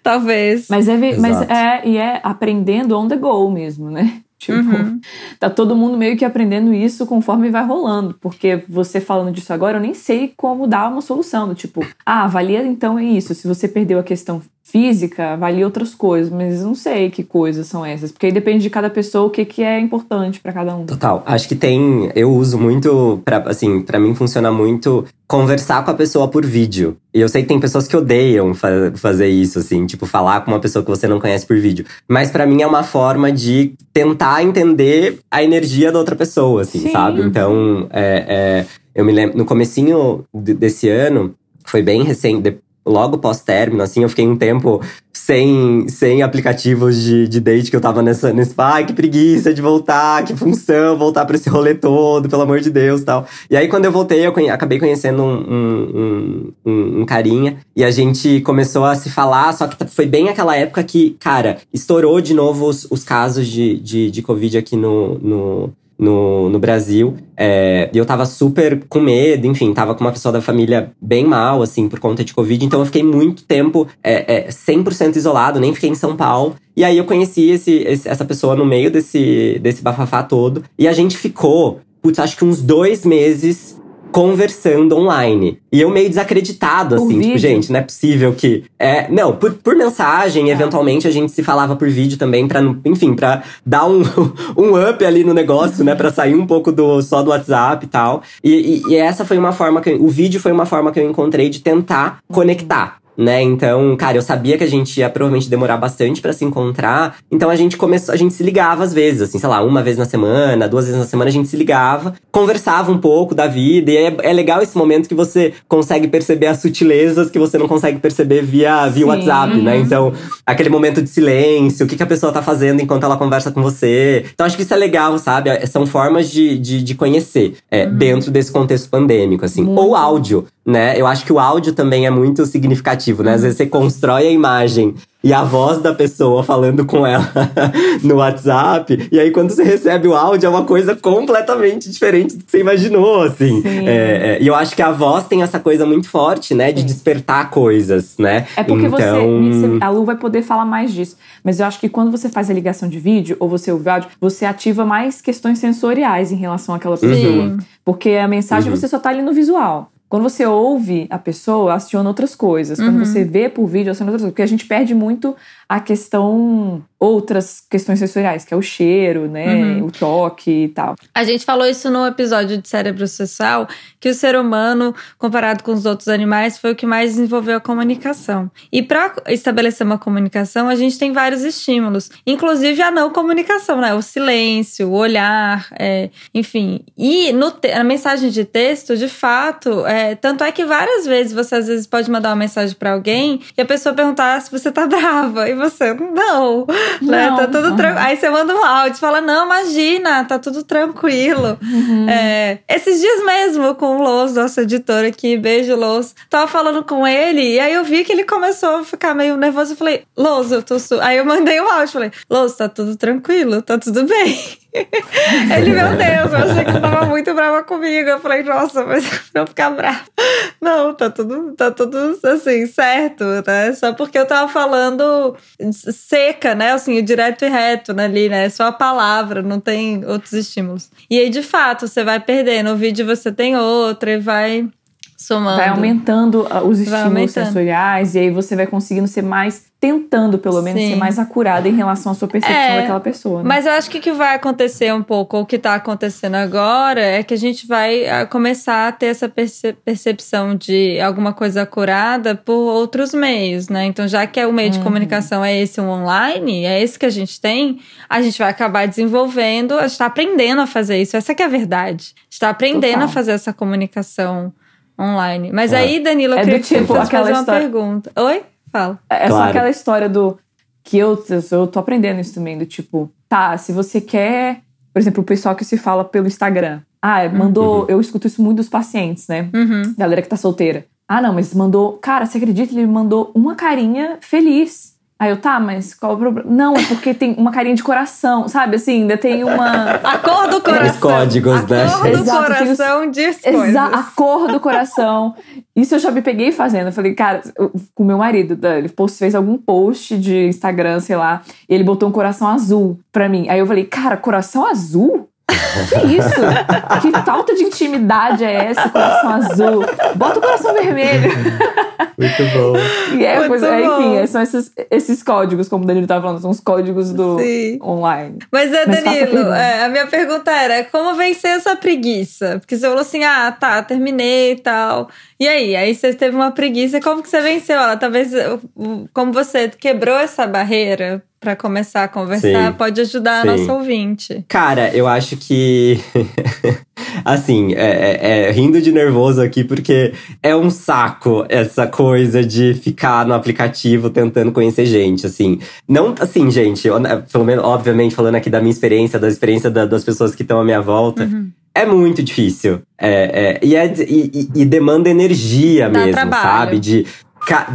Talvez. Mas é, mas é, e é aprendendo on the go mesmo, né? Tipo, uhum. tá todo mundo meio que aprendendo isso conforme vai rolando. Porque você falando disso agora, eu nem sei como dar uma solução. Do tipo, ah, avalia então é isso. Se você perdeu a questão física, avalia outras coisas, mas não sei que coisas são essas, porque aí depende de cada pessoa o que, que é importante para cada um. Total. Acho que tem, eu uso muito para assim, para mim funciona muito conversar com a pessoa por vídeo. E eu sei que tem pessoas que odeiam fa fazer isso assim, tipo falar com uma pessoa que você não conhece por vídeo, mas para mim é uma forma de tentar entender a energia da outra pessoa, assim, Sim. sabe? Então, é, é, eu me lembro no comecinho desse ano, foi bem recente, logo pós-término, assim, eu fiquei um tempo sem, sem aplicativos de, de date que eu tava nessa, nesse, ai, que preguiça de voltar, que função, voltar pra esse rolê todo, pelo amor de Deus tal. E aí, quando eu voltei, eu conhe, acabei conhecendo um, um, um, um, carinha e a gente começou a se falar, só que foi bem aquela época que, cara, estourou de novo os, os casos de, de, de Covid aqui no, no no, no Brasil. É, e eu tava super com medo, enfim, tava com uma pessoa da família bem mal, assim, por conta de Covid. Então eu fiquei muito tempo é, é, 100% isolado, nem fiquei em São Paulo. E aí eu conheci esse, esse, essa pessoa no meio desse, desse bafafá todo. E a gente ficou, putz, acho que uns dois meses conversando online. E eu meio desacreditado, assim, tipo, vídeo? gente, não é possível que. É, não, por, por mensagem, é. eventualmente a gente se falava por vídeo também, pra, enfim, pra dar um, um up ali no negócio, né? Pra sair um pouco do só do WhatsApp e tal. E, e, e essa foi uma forma que. o vídeo foi uma forma que eu encontrei de tentar conectar né? Então, cara, eu sabia que a gente ia provavelmente demorar bastante para se encontrar. Então a gente começou, a gente se ligava às vezes, assim, sei lá, uma vez na semana, duas vezes na semana a gente se ligava, conversava um pouco da vida. E é, é legal esse momento que você consegue perceber as sutilezas que você não consegue perceber via, via WhatsApp, né? Então, aquele momento de silêncio, o que, que a pessoa tá fazendo enquanto ela conversa com você. Então, acho que isso é legal, sabe? É, são formas de, de, de conhecer é, uhum. dentro desse contexto pandêmico, assim. Muito. Ou áudio né? Eu acho que o áudio também é muito significativo, né? Às vezes você constrói a imagem e a voz da pessoa falando com ela no WhatsApp, e aí quando você recebe o áudio é uma coisa completamente diferente do que você imaginou, assim. É, é, e eu acho que a voz tem essa coisa muito forte, né? De Sim. despertar coisas, né? É porque então... você, a Lu vai poder falar mais disso, mas eu acho que quando você faz a ligação de vídeo ou você ouve áudio, você ativa mais questões sensoriais em relação àquela pessoa. Sim. Porque a mensagem uhum. você só tá ali no visual. Quando você ouve a pessoa, aciona outras coisas. Quando uhum. você vê por vídeo, aciona outras coisas. Porque a gente perde muito a questão, outras questões sensoriais, que é o cheiro, né? Uhum. O toque e tal. A gente falou isso no episódio de cérebro social, que o ser humano, comparado com os outros animais, foi o que mais desenvolveu a comunicação. E para estabelecer uma comunicação, a gente tem vários estímulos, inclusive a não comunicação, né? O silêncio, o olhar, é, enfim. E no na mensagem de texto, de fato, é, tanto é que várias vezes você às vezes pode mandar uma mensagem para alguém e a pessoa perguntar se você tá brava. E você, não. Né? Não, Tá tudo uhum. tranquilo. Aí você manda um áudio, fala: Não, imagina, tá tudo tranquilo. Uhum. É, esses dias mesmo, com o Loz, nosso editor aqui, beijo, Loz, tava falando com ele, e aí eu vi que ele começou a ficar meio nervoso. Eu falei: Loz, eu tô. Su... Aí eu mandei um áudio, falei: Loz, tá tudo tranquilo, tá tudo bem. ele, meu Deus, eu achei que você tava muito brava comigo. Eu falei: Nossa, mas eu ficar brava. Não, tá tudo, tá tudo assim, certo, né? Só porque eu tava falando seca, né? Assim, direto e reto né, ali, né? Só a palavra, não tem outros estímulos. E aí, de fato, você vai perdendo. O vídeo você tem outra e vai somando. Vai aumentando ah, os estímulos aumentando. sensoriais e aí você vai conseguindo ser mais, tentando pelo menos Sim. ser mais acurada em relação à sua percepção É, daquela pessoa. Né? Mas eu acho que o que vai acontecer um pouco, ou o que tá acontecendo agora, é que a gente vai ah, começar a ter essa perce- percepção de alguma coisa curada por outros meios, né? Então, já que é o meio de comunicação é esse um online, é esse que a gente tem, a gente vai acabar desenvolvendo, a gente tá aprendendo a fazer isso. Essa que é a verdade. A gente tá aprendendo Total. a fazer essa comunicação online. Mas É. aí, Danilo, eu É queria tipo fazer uma história- pergunta. Oi? Fala. É só Claro. aquela história do. Que eu, eu tô aprendendo isso também, do tipo, tá, se você quer. Por exemplo, o pessoal que se fala pelo Instagram. Ah, mandou. Eu escuto isso muito dos pacientes, né? Uhum. Galera que tá solteira. Ah, não, mas mandou. Cara, você acredita? Ele me mandou uma carinha feliz. Aí eu, tá, mas qual o problema? Não, é porque tem uma carinha de coração, sabe? Assim, ainda tem uma. A cor do coração. Os códigos, a né? cor do Exato, tem os- coração diz coisas. Exa a cor do coração. Isso eu já me peguei fazendo. Eu falei, cara, eu- com meu marido, ele post, fez algum post de Instagram, sei lá, e ele botou um coração azul pra mim. Aí eu falei, cara, coração azul? Que isso? que falta de intimidade é essa, coração azul? Bota o coração vermelho. Muito bom. E é Muito coisa, bom. enfim, são esses, esses códigos, como o Danilo tava falando, são os códigos do Sim. online. Mas é, Mas a Danilo, pergunta. é, a minha pergunta era: como vencer essa preguiça? Porque você falou assim: ah, tá, terminei e tal. E aí? Aí você teve uma preguiça, como que você venceu ela? Talvez, como você quebrou essa barreira pra começar a conversar, Sim. pode ajudar Sim. a nossa ouvinte. Cara, eu acho que. assim, é, é- é rindo de nervoso aqui, porque é um saco essa coisa de ficar no aplicativo tentando conhecer gente, assim. Não, assim, gente, eu- pelo menos, obviamente, falando aqui da minha experiência, da experiência da- das pessoas que estão à minha volta. Uhum. É muito difícil. É, é, e, é- e- e- demanda energia Dá mesmo, trabalho. sabe? De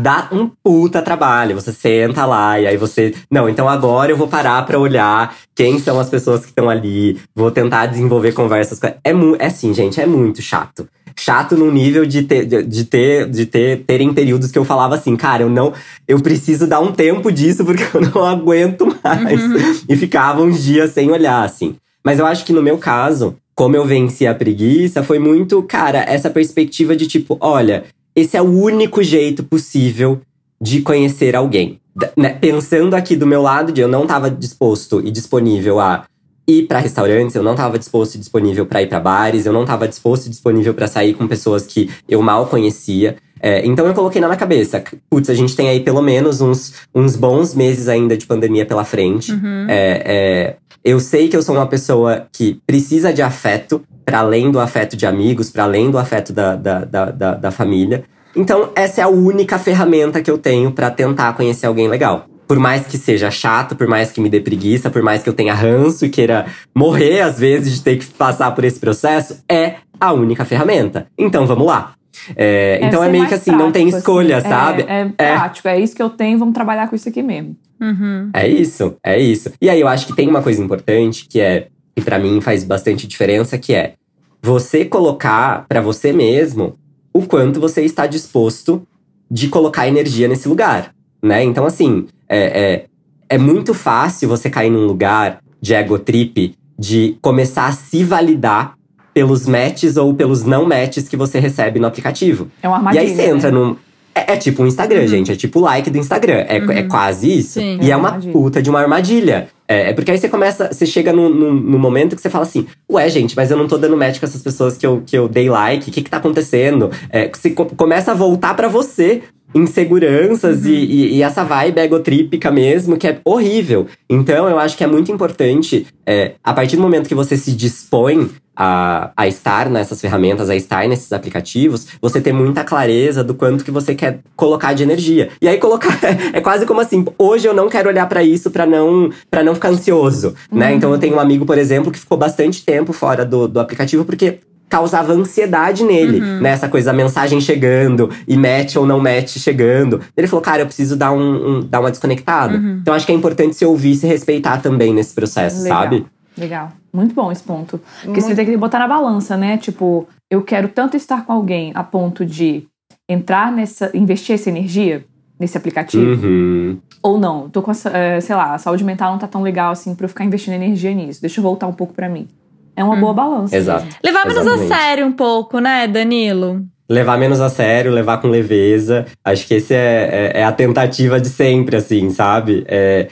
dá um puta trabalho. Você senta lá e aí você. Não, então agora eu vou parar pra olhar quem são as pessoas que estão ali. Vou tentar desenvolver conversas com. É, mu é assim, gente, é muito chato. Chato num nível de ter, de, ter, de ter terem períodos que eu falava assim, cara, eu não. Eu preciso dar um tempo disso porque eu não aguento mais. E ficava uns dias sem olhar, assim. Mas eu acho que no meu caso, como eu venci a preguiça, foi muito, cara, essa perspectiva de tipo, olha, esse é o único jeito possível de conhecer alguém. Né, Pensando aqui do meu lado, de eu não estava disposto e disponível a ir para restaurantes, eu não estava disposto e disponível para ir para bares, eu não estava disposto e disponível para sair com pessoas que eu mal conhecia. É, então eu coloquei na minha cabeça, putz, a gente tem aí pelo menos uns, uns bons meses ainda de pandemia pela frente. Uhum. É, é, eu sei que eu sou uma pessoa que precisa de afeto, para além do afeto de amigos, para além do afeto da, da, da, da, família. Então, essa é a única ferramenta que eu tenho para tentar conhecer alguém legal. Por mais que seja chato, por mais que me dê preguiça, por mais que eu tenha ranço e queira morrer às vezes de ter que passar por esse processo, é a única ferramenta. Então, vamos lá. É, então é meio que assim, não tem prático, escolha, assim. sabe? É, é É. prático, é isso que eu tenho, vamos trabalhar com isso aqui mesmo. Uhum. É isso, é isso. E aí eu acho que tem uma coisa importante que é, que pra mim faz bastante diferença, que é você colocar pra você mesmo o quanto você está disposto de colocar energia nesse lugar, né? Então assim, é, é, é muito fácil você cair num lugar de ego trip, de começar a se validar pelos matches ou pelos não matches que você recebe no aplicativo. É uma E armadilha. aí você entra né? num. É, é tipo um Instagram, Uhum. gente. É tipo o like do Instagram. É, é Uhum. quase isso. Sim. E É é uma armadilha. puta de uma armadilha. É, é porque aí você começa. Você chega num, num, num momento que você fala assim: Ué, gente, mas eu não tô dando match com essas pessoas que eu, que eu dei like. O que que tá acontecendo? É, você co- começa a voltar pra você. Inseguranças e, e, e essa vibe egotrípica mesmo, que é horrível. Então, eu acho que é muito importante, é, a partir do momento que você se dispõe a, a estar nessas ferramentas, a estar nesses aplicativos, você ter muita clareza do quanto que você quer colocar de energia. E aí colocar é quase como assim, hoje eu não quero olhar para isso para não para não ficar ansioso, né? Uhum. Então eu tenho um amigo, por exemplo, que ficou bastante tempo fora do, do aplicativo porque causava ansiedade nele, Uhum. né? Essa coisa da mensagem chegando e match ou não match chegando. Ele falou, cara, eu preciso dar, um, um- dar uma desconectada. Uhum. Então acho que é importante se ouvir e se respeitar também nesse processo, Legal. sabe? Legal. Muito bom esse ponto. Porque Muito- você tem que botar na balança, né? Tipo, eu quero tanto estar com alguém a ponto de entrar nessa. investir essa energia nesse aplicativo. Uhum. Ou não. Tô com, essa, eh, sei lá, a saúde mental não tá tão legal assim pra eu ficar investindo energia nisso. Deixa eu voltar um pouco pra mim. É uma boa balança. Exato. Levar menos a sério um pouco, né, Danilo? Levar menos a sério, levar com leveza. Acho que esse é, é, é a tentativa de sempre, assim, sabe? É,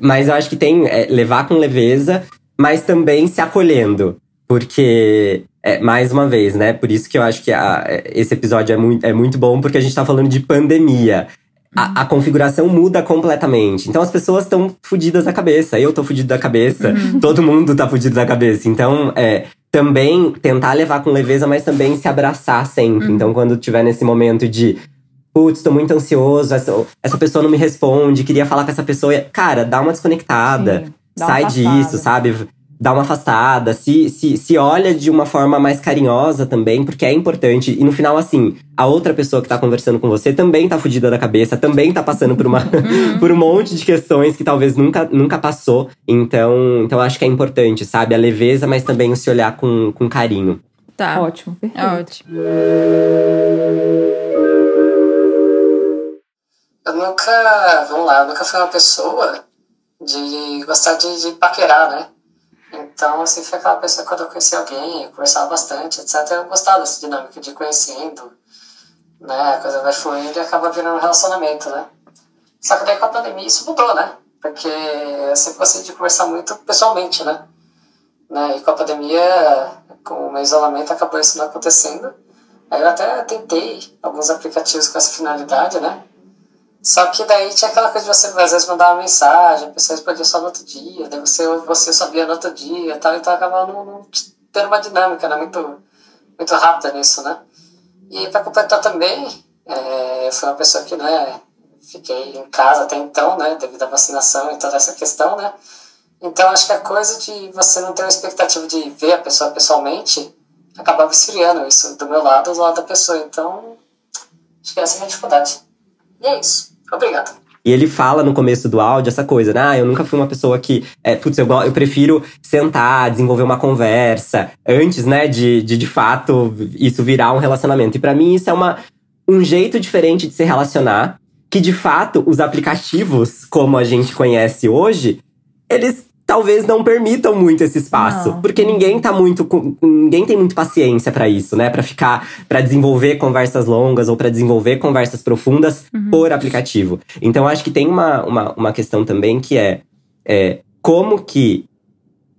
mas eu acho que tem é, levar com leveza, mas também se acolhendo. Porque, é, mais uma vez, né? Por isso que eu acho que a- é, esse episódio é muito, é muito bom, porque a gente tá falando de pandemia. A, a configuração muda completamente. Então as pessoas estão fodidas da cabeça. Eu tô fudido da cabeça. Todo mundo tá fudido da cabeça. Então, é, também tentar levar com leveza, mas também se abraçar sempre. Então, quando tiver nesse momento de putz, tô muito ansioso, essa, essa pessoa não me responde, queria falar com essa pessoa. Cara, dá uma desconectada. Sim, dá uma sai afastada. disso, sabe? Dá uma afastada, se, se, se olha de uma forma mais carinhosa também, porque é importante. E no final, assim, a outra pessoa que tá conversando com você também tá fudida da cabeça, também tá passando por, uma, por um monte de questões que talvez nunca, nunca passou. Então, então acho que é importante, sabe? A leveza, mas também o se olhar com, com carinho. Tá. Ótimo, perfeito. Ótimo. Eu nunca, vamos lá, eu nunca fui uma pessoa de gostar de, de paquerar, né? Então, assim, foi aquela pessoa quando eu conheci alguém, eu conversava bastante, etc. Eu gostava dessa dinâmica de conhecendo, né? A coisa vai fluindo e acaba virando um relacionamento, né? Só que daí com a pandemia isso mudou, né? Porque eu sempre gostei de conversar muito pessoalmente, né? né? E com a pandemia, com o meu isolamento, acabou isso não acontecendo. Aí eu até tentei alguns aplicativos com essa finalidade, né? Só que daí tinha aquela coisa de você, às vezes, mandar uma mensagem, a pessoa respondia só no outro dia, daí você, você sabia no outro dia e tal, então acabava não, não tendo uma dinâmica, né? Muito, muito rápida nisso, né? E para completar também, é, eu fui uma pessoa que, né, fiquei em casa até então, né, devido à vacinação e toda essa questão, né? Então acho que a coisa de você não ter uma expectativa de ver a pessoa pessoalmente acabava esfriando isso do meu lado do lado da pessoa. Então, acho que essa é a minha dificuldade. E é isso. Obrigado. E ele fala no começo do áudio essa coisa, né? Ah, eu nunca fui uma pessoa que. É, putz, eu, eu prefiro sentar, desenvolver uma conversa, antes, né, de, de de fato isso virar um relacionamento. E pra mim isso é uma, um jeito diferente de se relacionar, que de fato os aplicativos, como a gente conhece hoje, eles talvez não permitam muito esse espaço, Não. porque ninguém tá muito com, ninguém tem muito paciência pra isso, né? Pra ficar, pra desenvolver conversas longas ou pra desenvolver conversas profundas por aplicativo. Então acho que tem uma, uma, uma questão também que é, é como que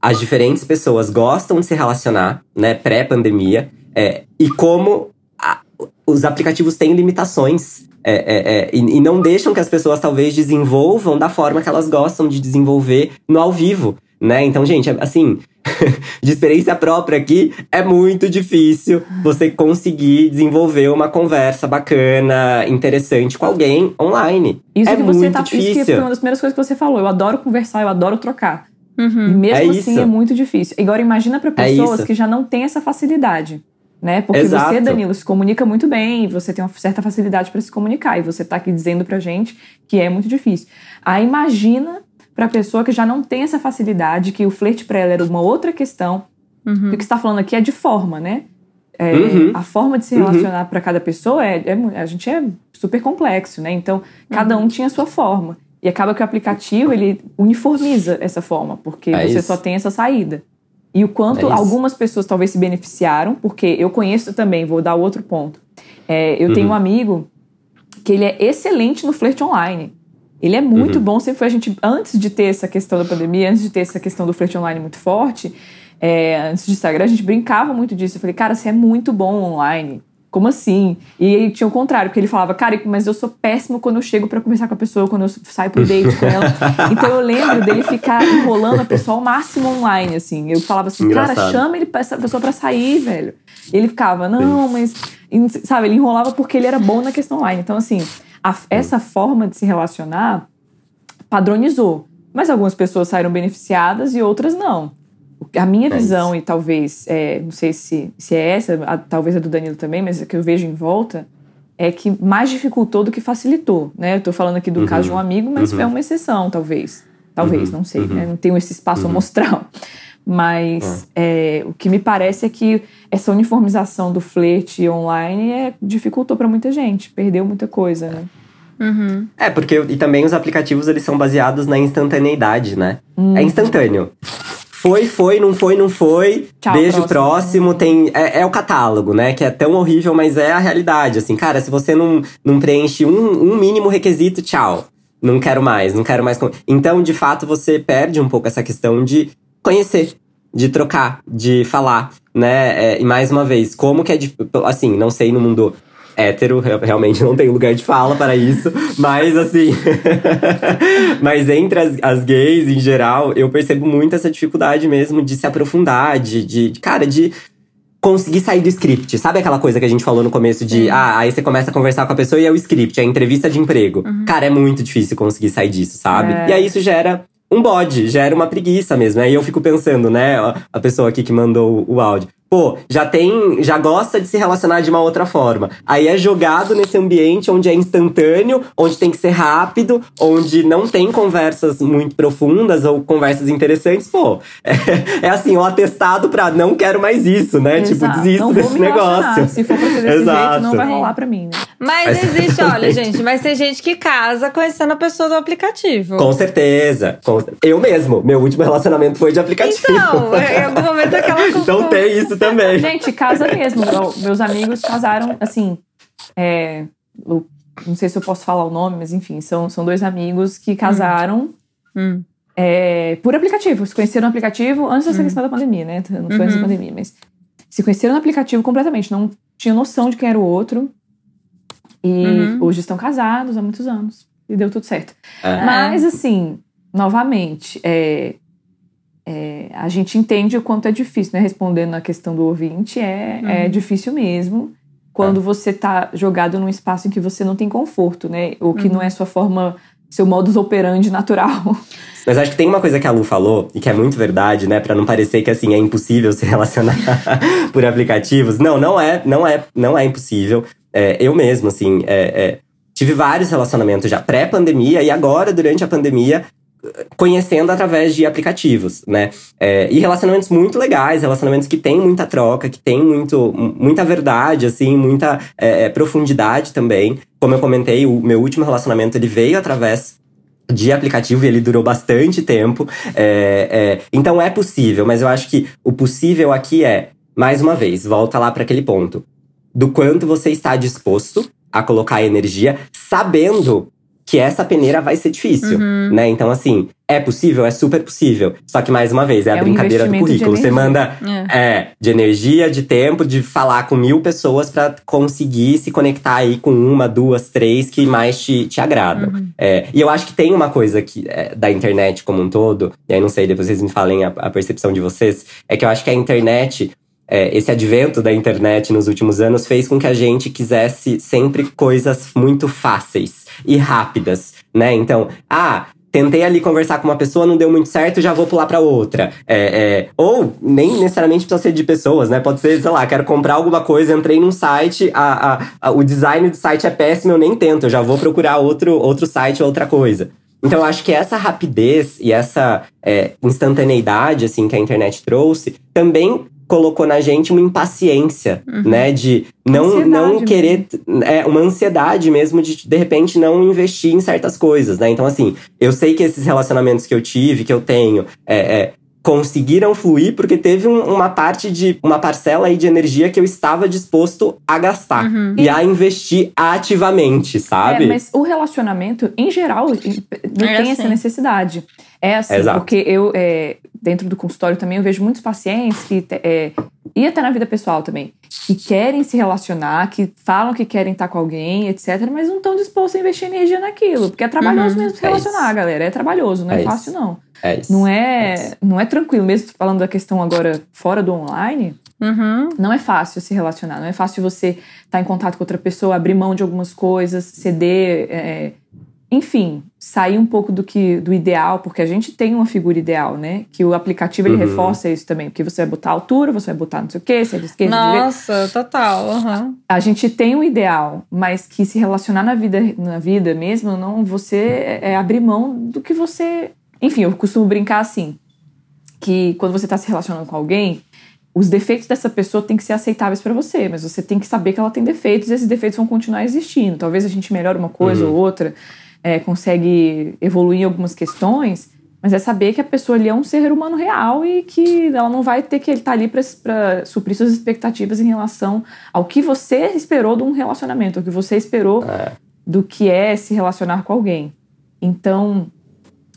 as diferentes pessoas gostam de se relacionar, né, pré-pandemia, é, e como a- os aplicativos têm limitações. É, é, é, e, e não deixam que as pessoas talvez desenvolvam da forma que elas gostam de desenvolver no ao vivo, né? Então, gente, é- assim, de experiência própria aqui, é muito difícil você conseguir desenvolver uma conversa bacana, interessante com alguém online. Isso é que você muito tá. difícil. Isso que foi uma das primeiras coisas que você falou. Eu adoro conversar, eu adoro trocar. Uhum. E mesmo É assim isso. é muito difícil. Agora imagina para pessoas isso. que já não têm essa facilidade. Né? Porque Exato. você, Danilo, se comunica muito bem, você tem uma certa facilidade para se comunicar, e você tá aqui dizendo pra gente que é muito difícil. Aí imagina pra pessoa que já não tem essa facilidade, que o flerte pra ela era uma outra questão. Uhum. E o que você tá falando aqui é de forma, né? É, Uhum. A forma de se Uhum. relacionar pra cada pessoa é, é a gente é super complexo, né? Então, cada um tinha a sua forma. E acaba que o aplicativo, ele uniformiza essa forma, porque É você isso. só tem essa saída. E o quanto É algumas pessoas talvez se beneficiaram, porque eu conheço também, vou dar outro ponto. É, eu tenho Uhum. um amigo que ele é excelente no flerte online. Ele é muito Uhum. bom, sempre foi a gente, antes de ter essa questão da pandemia, antes de ter essa questão do flerte online muito forte, é, antes de Instagram, a gente brincava muito disso. Eu falei, cara, você é muito bom online. Como assim? E ele tinha o contrário, porque ele falava, cara, mas eu sou péssimo quando eu chego para conversar com a pessoa, quando eu saio pro date com ela. Então eu lembro dele ficar enrolando a pessoa ao máximo online, assim. Eu falava assim, Engraçado. cara, chama ele, essa pessoa para sair, velho. E ele ficava, não, mas. Sabe, ele enrolava porque ele era bom na questão online. Então, assim, a, essa forma de se relacionar padronizou. Mas algumas pessoas saíram beneficiadas e outras não. A minha é visão, isso. e talvez, é, não sei se, se é essa, a, talvez a do Danilo também, mas a que eu vejo em volta, é que mais dificultou do que facilitou. Né? Eu tô falando aqui do uhum. caso de um amigo, mas uhum. é uma exceção, talvez. Talvez, uhum. não sei, né? Uhum. não tenho esse espaço amostral. Mas é. É, o que me parece é que essa uniformização do flerte online é, dificultou para muita gente, perdeu muita coisa, né? Uhum. É, porque e também os aplicativos eles são baseados na instantaneidade, né? Hum. É instantâneo. Foi, foi, não foi, não foi. Tchau, Beijo próximo. próximo tem é, é, o catálogo, né? Que é tão horrível, mas é a realidade. Assim, cara, se você não, não preenche um, um mínimo requisito, tchau. Não quero mais, não quero mais. Então, de fato, você perde um pouco essa questão de conhecer, de trocar, de falar, né? É, e mais uma vez, como que é. Assim, não sei no mundo hétero, realmente não tem lugar de fala para isso, mas assim. mas entre as, as, gays em geral, eu percebo muito essa dificuldade mesmo de se aprofundar, de, de cara, de conseguir sair do script. Sabe aquela coisa que a gente falou no começo de, ah, aí você começa a conversar com a pessoa e é o script, é a entrevista de emprego. Uhum. Cara, é muito difícil conseguir sair disso, sabe? É. E aí isso gera um bode, gera uma preguiça mesmo. Aí eu fico pensando, né, a pessoa aqui que mandou o áudio pô, já tem, já gosta de se relacionar de uma outra forma. Aí é jogado nesse ambiente onde é instantâneo, onde tem que ser rápido, onde não tem conversas muito profundas ou conversas interessantes, pô, é, é assim, um atestado pra não quero mais isso, né? Tipo, Exato. Tipo, desisto desse negócio. Se for pra ser desse Exato. jeito, não vai rolar pra mim, né? Mas existe, olha, gente, mas tem gente que casa conhecendo a pessoa do aplicativo. Com certeza. Com... Eu mesmo, meu último relacionamento foi de aplicativo. Então, em algum momento aquela Então tem isso também. Gente, casa mesmo. Meus amigos casaram, assim. É, não sei se eu posso falar o nome, mas enfim, são, são dois amigos que casaram. Hum. É, por aplicativo, se conheceram no aplicativo antes dessa hum. questão da pandemia, né? Não foi uhum. antes da uhum. pandemia, mas se conheceram no aplicativo completamente, não tinham noção de quem era o outro. E uhum. hoje estão casados há muitos anos. E deu tudo certo. Uhum. Mas, assim, novamente, é, é, a gente entende o quanto é difícil, né? Respondendo a questão do ouvinte, é, uhum. é difícil mesmo quando é. você está jogado num espaço em que você não tem conforto, né? Ou que não é uhum. sua forma, seu modus operandi natural. Mas acho que tem uma coisa que a Lu falou, e que é muito verdade, né? Para não parecer que assim é impossível se relacionar por aplicativos. Não, não é, não é, não é impossível. É, eu mesmo, assim, é, é, tive vários relacionamentos já pré-pandemia e agora, durante a pandemia, conhecendo através de aplicativos, né? É, e relacionamentos muito legais, relacionamentos que têm muita troca, que têm muito, muita verdade, assim, muita é, é, profundidade também. Como eu comentei, o meu último relacionamento ele veio através de aplicativo e ele durou bastante tempo. É, é, então é possível, mas eu acho que o possível aqui é, mais uma vez, volta lá para aquele ponto. Do quanto você está disposto a colocar energia, sabendo que essa peneira vai ser difícil, uhum. né? Então, assim, é possível? É super possível. Só que, mais uma vez, é, é a brincadeira um do currículo. Você manda é. é. de energia, de tempo, de falar com mil pessoas para conseguir se conectar aí com uma, duas, três que mais te, te agradam. Uhum. É, e eu acho que tem uma coisa que, é, da internet como um todo, e aí não sei, depois vocês me falem a, a percepção de vocês, é que eu acho que a internet é, esse advento da internet nos últimos anos fez com que a gente quisesse sempre coisas muito fáceis e rápidas, né? Então, ah, tentei ali conversar com uma pessoa, não deu muito certo, já vou pular para outra. É, é, ou nem necessariamente precisa ser de pessoas, né? Pode ser, sei lá, quero comprar alguma coisa, entrei num site, a, a, a, o design do site é péssimo, eu nem tento, eu já vou procurar outro, outro site, outra coisa. Então, eu acho que essa rapidez e essa é, instantaneidade, assim, que a internet trouxe, também colocou na gente uma impaciência, uhum. né? De não, não querer. É, uma ansiedade mesmo de, de repente, não investir em certas coisas, né? Então, assim, eu sei que esses relacionamentos que eu tive, que eu tenho, é, é conseguiram fluir porque teve um, uma parte de uma parcela aí de energia que eu estava disposto a gastar uhum. e a investir ativamente, sabe? É, mas o relacionamento em geral não é tem assim. essa necessidade. É assim, Exato. porque eu é, dentro do consultório também eu vejo muitos pacientes que é, e até na vida pessoal também, que querem se relacionar, que falam que querem estar com alguém, etc., mas não estão dispostos a investir energia naquilo, porque é trabalhoso uhum, mesmo se é relacionar, é galera. É trabalhoso, não é, é fácil, não. É isso, não é, é não é tranquilo, mesmo falando da questão agora fora do online. Uhum. Não é fácil se relacionar, não é fácil você estar tá em contato com outra pessoa, abrir mão de algumas coisas, ceder, é, enfim, sair um pouco do que do ideal, porque a gente tem uma figura ideal, né? Que o aplicativo ele uhum. reforça isso também, porque você vai botar altura, você vai botar não sei o quê, se é de esquerda, Nossa, total. Uhum. A gente tem um ideal, mas que se relacionar na vida, na vida mesmo, não você é, é abrir mão do que você. Enfim, eu costumo brincar assim, que quando você está se relacionando com alguém, os defeitos dessa pessoa têm que ser aceitáveis para você, mas você tem que saber que ela tem defeitos e esses defeitos vão continuar existindo. Talvez a gente melhore uma coisa uhum. ou outra é, consegue evoluir em algumas questões, mas é saber que a pessoa ali é um ser humano real e que ela não vai ter que estar tá ali para suprir suas expectativas em relação ao que você esperou de um relacionamento, o que você esperou é. do que é se relacionar com alguém. Então,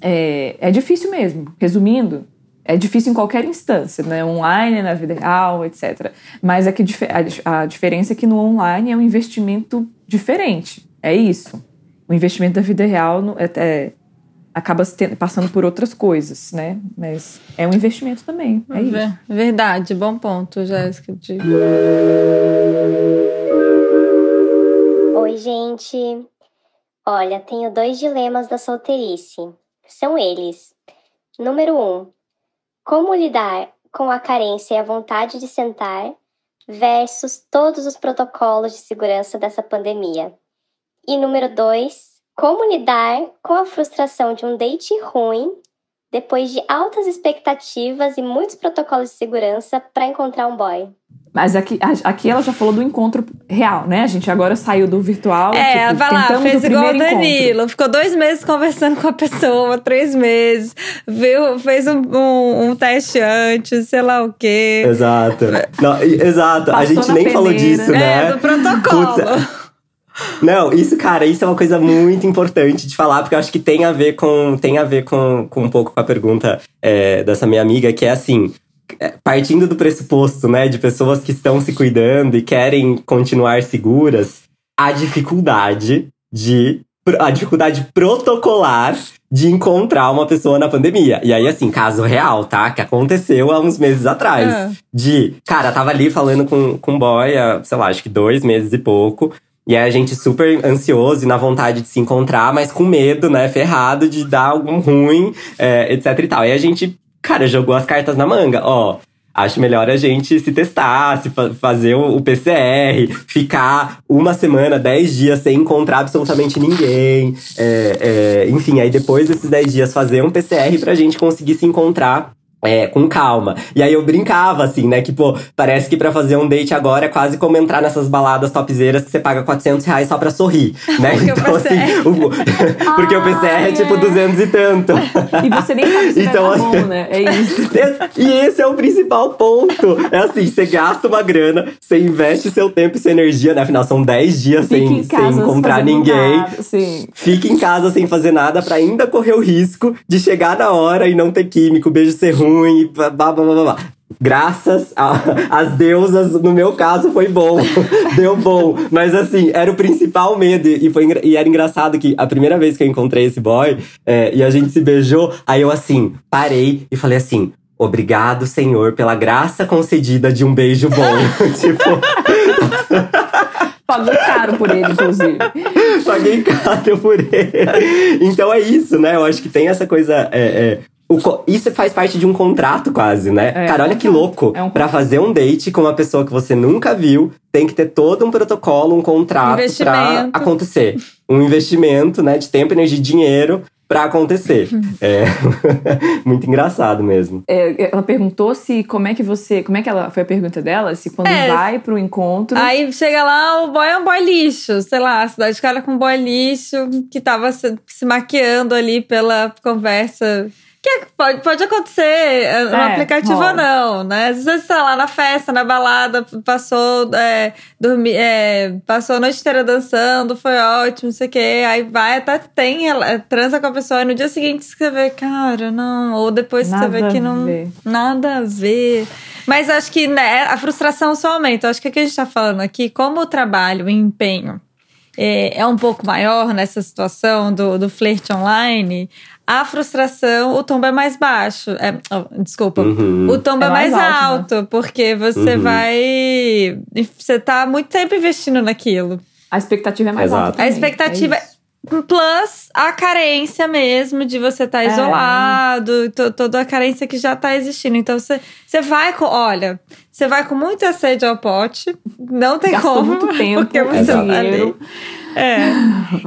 é, é difícil mesmo. Resumindo, é difícil em qualquer instância, né? Online, na vida real, etc. Mas é que a, a diferença é que no online é um investimento diferente. É isso o investimento da vida real é, é, acaba passando por outras coisas, né? Mas é um investimento também. É isso. Verdade, bom ponto, Jéssica. Oi, gente. Olha, tenho dois dilemas da solteirice. São eles. Número um, como lidar com a carência e a vontade de sentar versus todos os protocolos de segurança dessa pandemia. E número dois, como lidar com a frustração de um date ruim depois de altas expectativas e muitos protocolos de segurança para encontrar um boy. Mas aqui, aqui ela já falou do encontro real, né? A gente agora saiu do virtual. É, tipo, vai lá, fez igual o Danilo. Encontro. Ficou dois meses conversando com a pessoa, três meses. Viu, fez um, um, um teste antes, sei lá o quê. Exato. Não, exato. Passou a gente nem peneira. falou disso, né? É, do protocolo. Putz, não, isso, cara, isso é uma coisa muito importante de falar, porque eu acho que tem a ver com, tem a ver com, com um pouco com a pergunta é, dessa minha amiga, que é assim. É, partindo do pressuposto, né, de pessoas que estão se cuidando e querem continuar seguras, a dificuldade de a dificuldade protocolar de encontrar uma pessoa na pandemia. E aí, assim, caso real, tá? Que aconteceu há uns meses atrás. É. De, cara, tava ali falando com, com boy há, sei lá, acho que dois meses e pouco. E aí a gente super ansioso e na vontade de se encontrar, mas com medo, né? Ferrado de dar algum ruim, é, etc e tal. E a gente, cara, jogou as cartas na manga. Ó, acho melhor a gente se testar, se fa fazer o, PCR, ficar uma semana, dez dias sem encontrar absolutamente ninguém. É, é, enfim, aí depois desses dez dias fazer um PCR pra gente conseguir se encontrar é, com calma. E aí eu brincava, assim, né? Que, pô, parece que para fazer um date agora é quase como entrar nessas baladas topzeiras que você paga 400 reais só pra sorrir, né? Porque então, assim, o... porque o PCR é tipo 200 e tanto. E você nem sabe se então, tá bom, né? É isso. e esse é o principal ponto. É assim, você gasta uma grana, você investe seu tempo e sua energia, né? Afinal, são 10 dias sem, sem encontrar ninguém. Nada, sim. Fica em casa sem fazer nada para ainda correr o risco de chegar na hora e não ter químico, beijo ser ruim ruim, blá blá blá blá. Graças às deusas, no meu caso foi bom, deu bom. Mas assim, era o principal medo. E, foi, e era engraçado que a primeira vez que eu encontrei esse boy é, e a gente se beijou, aí eu assim, parei e falei assim: Obrigado, Senhor, pela graça concedida de um beijo bom. tipo. Pagou caro por ele, inclusive. Paguei caro por ele. Então é isso, né? Eu acho que tem essa coisa. É, é, o, isso faz parte de um contrato quase, né? É, Cara, olha que louco. É um pra fazer um date com uma pessoa que você nunca viu, tem que ter todo um protocolo, um contrato pra acontecer. Um investimento, né? De tempo, energia e dinheiro para acontecer. é muito engraçado mesmo. É, ela perguntou se como é que você, como é que ela foi a pergunta dela, se quando é, vai pro encontro, aí chega lá o boy é um boy lixo, sei lá, a cidade de cara com um boy lixo que tava se, se maquiando ali pela conversa que pode, pode acontecer eh, no é, aplicativo ou não, né? Às vezes você tá lá na festa, na balada, passou, é, dormi, é, passou a noite inteira dançando, foi ótimo, não sei o quê. Aí vai, até tem, ela, transa com a pessoa, e no dia seguinte você vê, cara, não. Ou depois nada você vê que não. Ver. Nada a ver. Mas acho que né, a frustração só aumenta. Acho que o que a gente está falando aqui, como o trabalho, o empenho é, é um pouco maior nessa situação do, do flerte online, a frustração, o tombo é mais baixo. É, oh, desculpa. Uhum. O tombo é, É mais, mais alto, alto, porque você Uhum. vai. Você tá muito tempo investindo naquilo. A expectativa é mais Exato. alta. também, A expectativa é isso. Plus a carência mesmo de você estar É. isolado, to- toda a carência que já tá existindo. Então você, você vai com. Olha, você vai com muita sede ao pote, não tem Gastou como. muito tempo, porque você Exato. tá ali. É.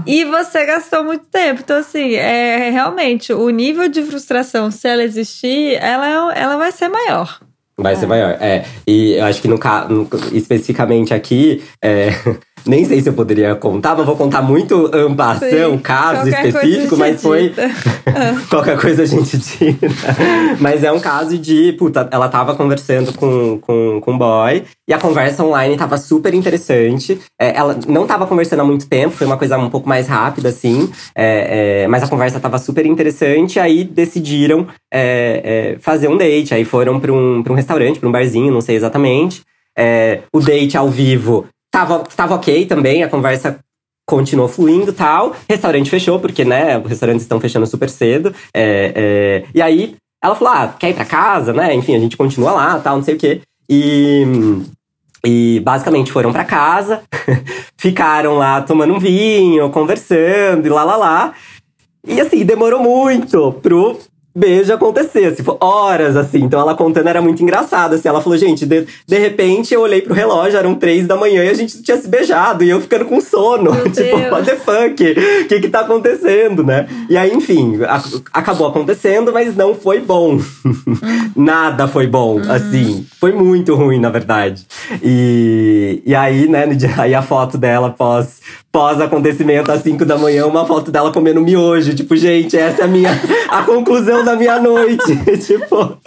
E você gastou muito tempo. Então, assim, é realmente o nível de frustração, se ela existir, ela, ela vai ser maior. Vai ser maior. É. E eu acho que no caso, especificamente aqui, é, nem sei se eu poderia contar, mas vou contar muito ambação, Sim. caso específico, mas foi. Qualquer coisa a gente tira. Mas é um caso de, puta, ela tava conversando com, com, com um boy e a conversa online tava super interessante. É, ela não tava conversando há muito tempo, foi uma coisa um pouco mais rápida, assim. É, é, mas a conversa tava super interessante, aí decidiram é, é, fazer um date. Aí foram pra um, pra um restaurante, pra um barzinho, não sei exatamente. É, o date ao vivo tava, tava ok também, a conversa continuou fluindo tal. Restaurante fechou, porque, né, os restaurantes estão fechando super cedo. É, é, e aí, ela falou, ah, quer ir pra casa, né? Enfim, a gente continua lá, tal, não sei o quê. E, e basicamente foram pra casa, ficaram lá tomando um vinho, conversando e lá, lá, lá. E assim, demorou muito pro beijo acontecer, assim, foi horas, assim. Então ela contando era muito engraçado, assim. Ela falou, gente, de, de repente eu olhei pro relógio, eram três da manhã e a gente tinha se beijado. E eu ficando com sono. Tipo, Deus. what the fuck? O que que tá acontecendo, né? E aí, enfim, a- acabou acontecendo, mas não foi bom. Nada foi bom, assim. Foi muito ruim, na verdade. E, e aí, né, dia- aí a foto dela pós, pós acontecimento às 5 da manhã, uma foto dela comendo miojo. Tipo, gente, essa é a minha a conclusão da minha noite. tipo,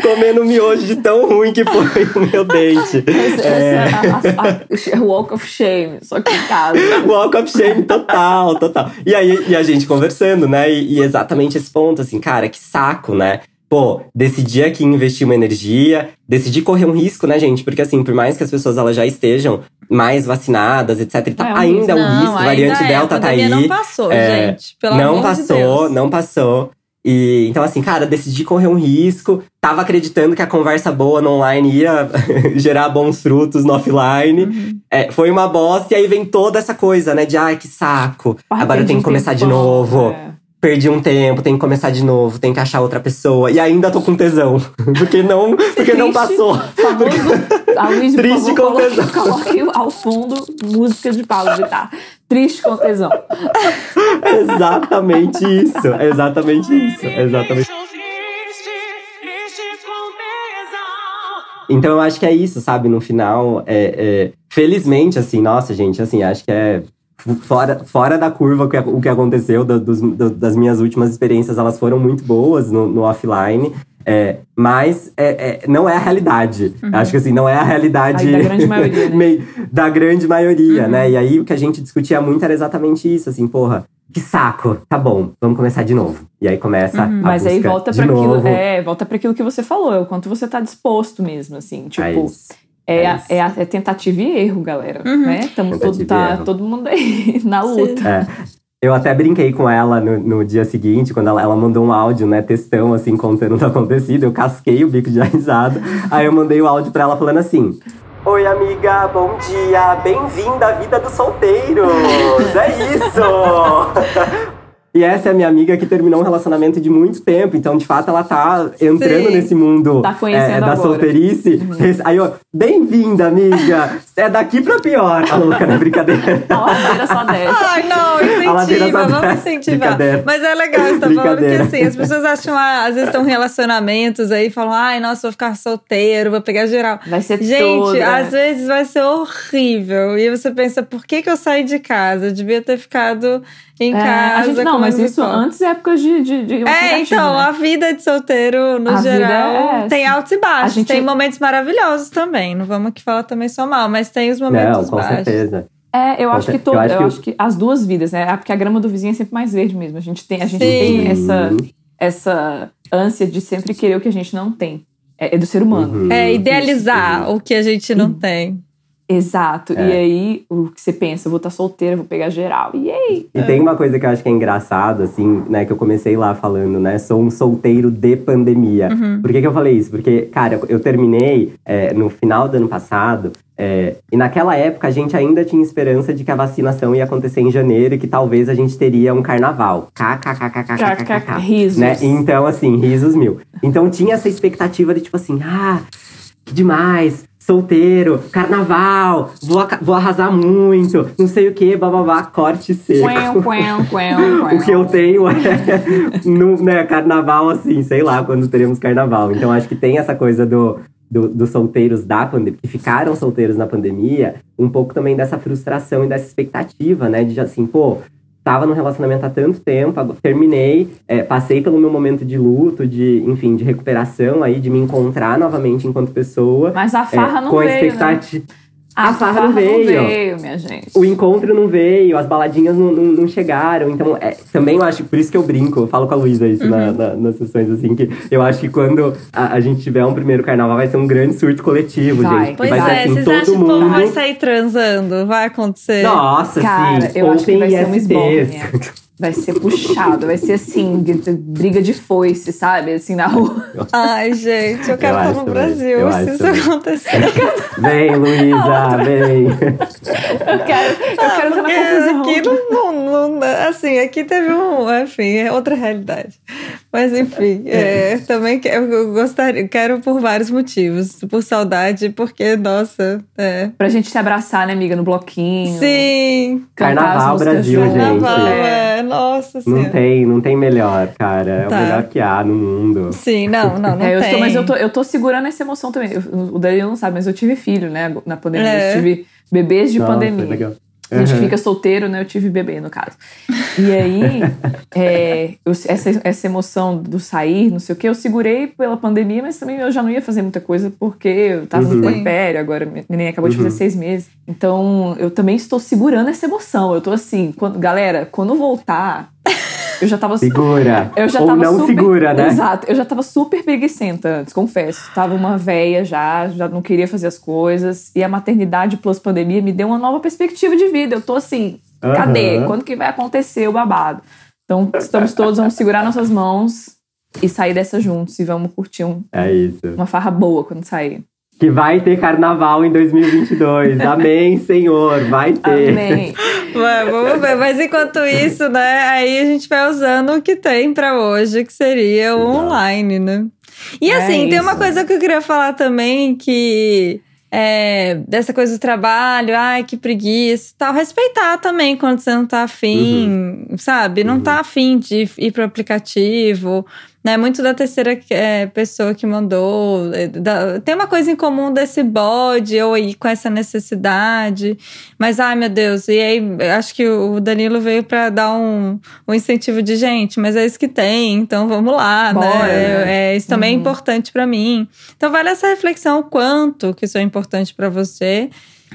comendo miojo de tão ruim que foi o meu date. Essa, É. é a walk of shame, só que em casa. Walk of shame total, total. E aí, e a gente conversando, né? E, e exatamente esse ponto, assim, cara, que saco, né? Pô, decidi aqui investir uma energia, decidi correr um risco, né, gente? Porque assim, por mais que as pessoas elas já estejam mais vacinadas, etc, É um ainda é um risco, variante é, Delta a tá aí. não passou, É, gente. Pelo não amor passou, de Deus. não passou. E então, assim, cara, decidi correr um risco. Tava acreditando que a conversa boa no online ia gerar bons frutos no offline. Uhum. É, foi uma bosta, e aí vem toda essa coisa, né? De ai, que saco. Agora eu tenho que começar de novo. é. Perdi um tempo, tenho que começar de novo, tenho que achar outra pessoa. E ainda tô com tesão. Porque não, porque não Triste. passou. Famoso. A Luiz, Triste favor, com tesão. coloque ao fundo música de Pablo Vittar. Triste com tesão. exatamente isso. Exatamente isso. Exatamente. Então eu acho que é isso, sabe? No final, é, é, felizmente, assim, nossa, gente, assim, acho que é fora, fora da curva o que, o que aconteceu do- dos- do- das minhas últimas experiências, elas foram muito boas no, no offline. é, mas é, é, não é a realidade. Acho que assim, não é a realidade Aí, da grande maioria, né? meio- da grande maioria, né? E aí o que a gente discutia muito era exatamente isso, assim, porra, que saco, tá bom, vamos começar de novo. E aí começa a Mas aí volta para aquilo, é, volta para aquilo que você falou, é o quanto você tá disposto mesmo, assim, tipo, É é, é é, a- é tentativa e erro, galera, Uhum. né? Tamo todo, tá erro. todo mundo aí na luta. É. Eu até brinquei com ela no, no dia seguinte, quando ela, ela mandou um áudio, né, textão, assim, contando o que acontecido. Eu casquei o bico de risada. Aí eu mandei o áudio pra ela falando assim: Oi, amiga, bom dia, bem-vinda à vida dos solteiros! é isso! E essa é a minha amiga que terminou um relacionamento de muito tempo, então de fato ela tá entrando Sim. nesse mundo Tá é, da agora. solteirice. Aí eu, bem-vinda, amiga! É daqui pra pior, a louca, né? Brincadeira. A ladeira só desce. Ai, não, incentiva, vamos incentivar. Mas é legal, você tá falando que assim, as pessoas acham, ah, às vezes estão relacionamentos aí, falam, ai, nossa, vou ficar solteiro, vou pegar geral. Vai ser Gente, todo, né? às vezes vai ser horrível. E você pensa, por que, que eu saí de casa? Eu devia ter ficado em É, casa. a gente, não, mas isso antes é época de, de, de É, então, né? a vida de solteiro, no A geral, é tem altos e baixos. Gente- Tem momentos maravilhosos também. Não vamos aqui falar também só mal, mas tem os momentos Não, com baixos. certeza. É, eu Com acho que todo, eu eu acho acho, que- que... as duas vidas, né? Porque a grama do vizinho é sempre mais verde mesmo. A gente tem, a gente Sim. tem essa, essa ânsia de sempre querer o que a gente não tem. É, é do ser humano. Uhum. É idealizar o que a gente não tem. Exato. É. E aí, o que você pensa? Eu vou estar solteira, vou pegar geral. E aí? E tem uma coisa que eu acho que é engraçado, assim, né? Que eu comecei lá falando, né? Sou um solteiro de pandemia. Por que, que eu falei isso? Porque, cara, eu, terminei é, no final do ano passado. é, e naquela época a gente ainda tinha esperança de que a vacinação ia acontecer em janeiro e que talvez a gente teria um carnaval. KKKKKKK. Risos. Né? Então, assim, risos mil. Então tinha essa expectativa de tipo assim, ah, que demais, solteiro, carnaval, vou, vou arrasar muito, não sei o que, bababá, corte seco. O que eu tenho é no né, carnaval, assim, sei lá quando teremos carnaval. Então acho que tem essa coisa do, do- dos solteiros da pandemia, que ficaram solteiros na pandemia, um pouco também dessa frustração e dessa expectativa, né? De assim, pô, tava num relacionamento há tanto tempo, terminei, é, passei pelo meu momento de luto, de, enfim, de recuperação aí, de me encontrar novamente enquanto pessoa. Mas a é, farra não com a veio, né? A, A farra farra não veio. veio, minha gente. O encontro não veio, as baladinhas não, não, não chegaram. Então, é, também eu acho, por isso que eu brinco, eu falo com a Luísa isso na- na- nas sessões, assim, que eu acho que quando a, a gente tiver um primeiro carnaval, vai ser um grande surto coletivo, Vai. gente. Pois vai ser é, assim, vocês todo acham que o mundo. povo vai sair transando? Vai acontecer? Nossa, Cara, sim. eu acho que Open vai ser um ISTs. Vai ser puxado, vai ser assim, briga de foice, sabe? Assim, na rua. Ai, gente, eu quero Eu estar no também, Brasil eu se isso também. acontecer. Vem, Luísa, vem. Eu quero, eu quero estar na confusão. aqui não, não, não- Assim, aqui teve um. Enfim, é outra realidade. Mas enfim, é, também que- eu gostaria, quero por vários motivos. Por saudade, porque, nossa, é. Pra gente se abraçar, né, amiga, no bloquinho. Sim, Carnaval Brasil, juntos. gente. carnaval, É. é. Nossa Não senhora. tem, não tem melhor, cara. É Tá. o melhor que há no mundo. Sim, não, não, não É, eu tem. estou, mas eu tô, eu tô segurando essa emoção também. Eu- o Danilo não sabe, mas eu tive filho, né, na pandemia. É. Eu tive bebês de Nossa, pandemia. legal. A gente Uhum. fica solteiro, né? Eu tive bebê, no caso. E aí, é, eu- essa, essa emoção do sair, não sei o quê, eu segurei pela pandemia, mas também eu já não ia fazer muita coisa porque eu tava Uhum. no puerpério, agora minha neném acabou de fazer Uhum. seis meses. Então, eu também estou segurando essa emoção. Eu tô assim, quando, galera, quando voltar, eu já tava Segura. eu já Ou tava não super, segura, né? Exato. Eu já tava super preguiçenta antes, confesso. Tava uma véia já, já não queria fazer as coisas. E a maternidade plus pandemia me deu uma nova perspectiva de vida. Eu tô assim, cadê? Aham. Quando que vai acontecer o babado? Então, estamos todos, vamos segurar nossas mãos e sair dessa juntos. E vamos curtir um- É uma farra boa quando sair. Que vai ter carnaval em 2022. Amém, Senhor. Vai ter. Amém. Vamos ver. Mas enquanto isso, né? Aí a gente vai usando o que tem pra hoje, que seria o online, né? E É assim, tem uma coisa que eu queria falar também que. É, dessa coisa do trabalho, ai, que preguiça tal. Respeitar também quando você não tá afim, sabe? Não Uhum. tá afim de ir pro aplicativo, né? Muito da terceira é, pessoa que mandou. é, da- tem uma coisa em comum desse bode ou aí com essa necessidade. Mas, ai meu Deus, e aí acho que o Danilo veio pra dar um, um incentivo de gente, mas é isso que tem, então vamos lá, Bora, né? né? É, isso também é Uhum. importante pra mim. Então vale essa reflexão, o quanto que isso é importante pra você.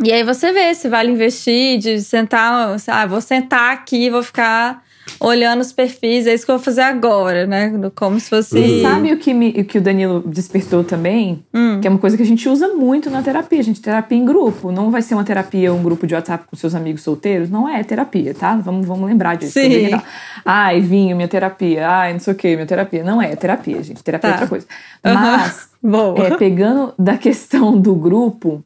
E aí você vê se vale investir, de sentar, ah, vou sentar aqui, vou ficar olhando os perfis, é isso que eu vou fazer agora, né? Como se fosse. Uhum. Sabe o que, me- o que o Danilo despertou também? Hum. Que é uma coisa que a gente usa muito na terapia. A gente terapia em grupo. Não vai ser uma terapia, um grupo de WhatsApp com seus amigos solteiros. Não é terapia, tá? Vamos, vamos lembrar disso. Sim. também, tá? Ai, vinho, minha terapia. Ai, não sei o que, minha terapia. Não é terapia, gente. Terapia Tá. é outra coisa. Mas, Boa. é, pegando da questão do grupo,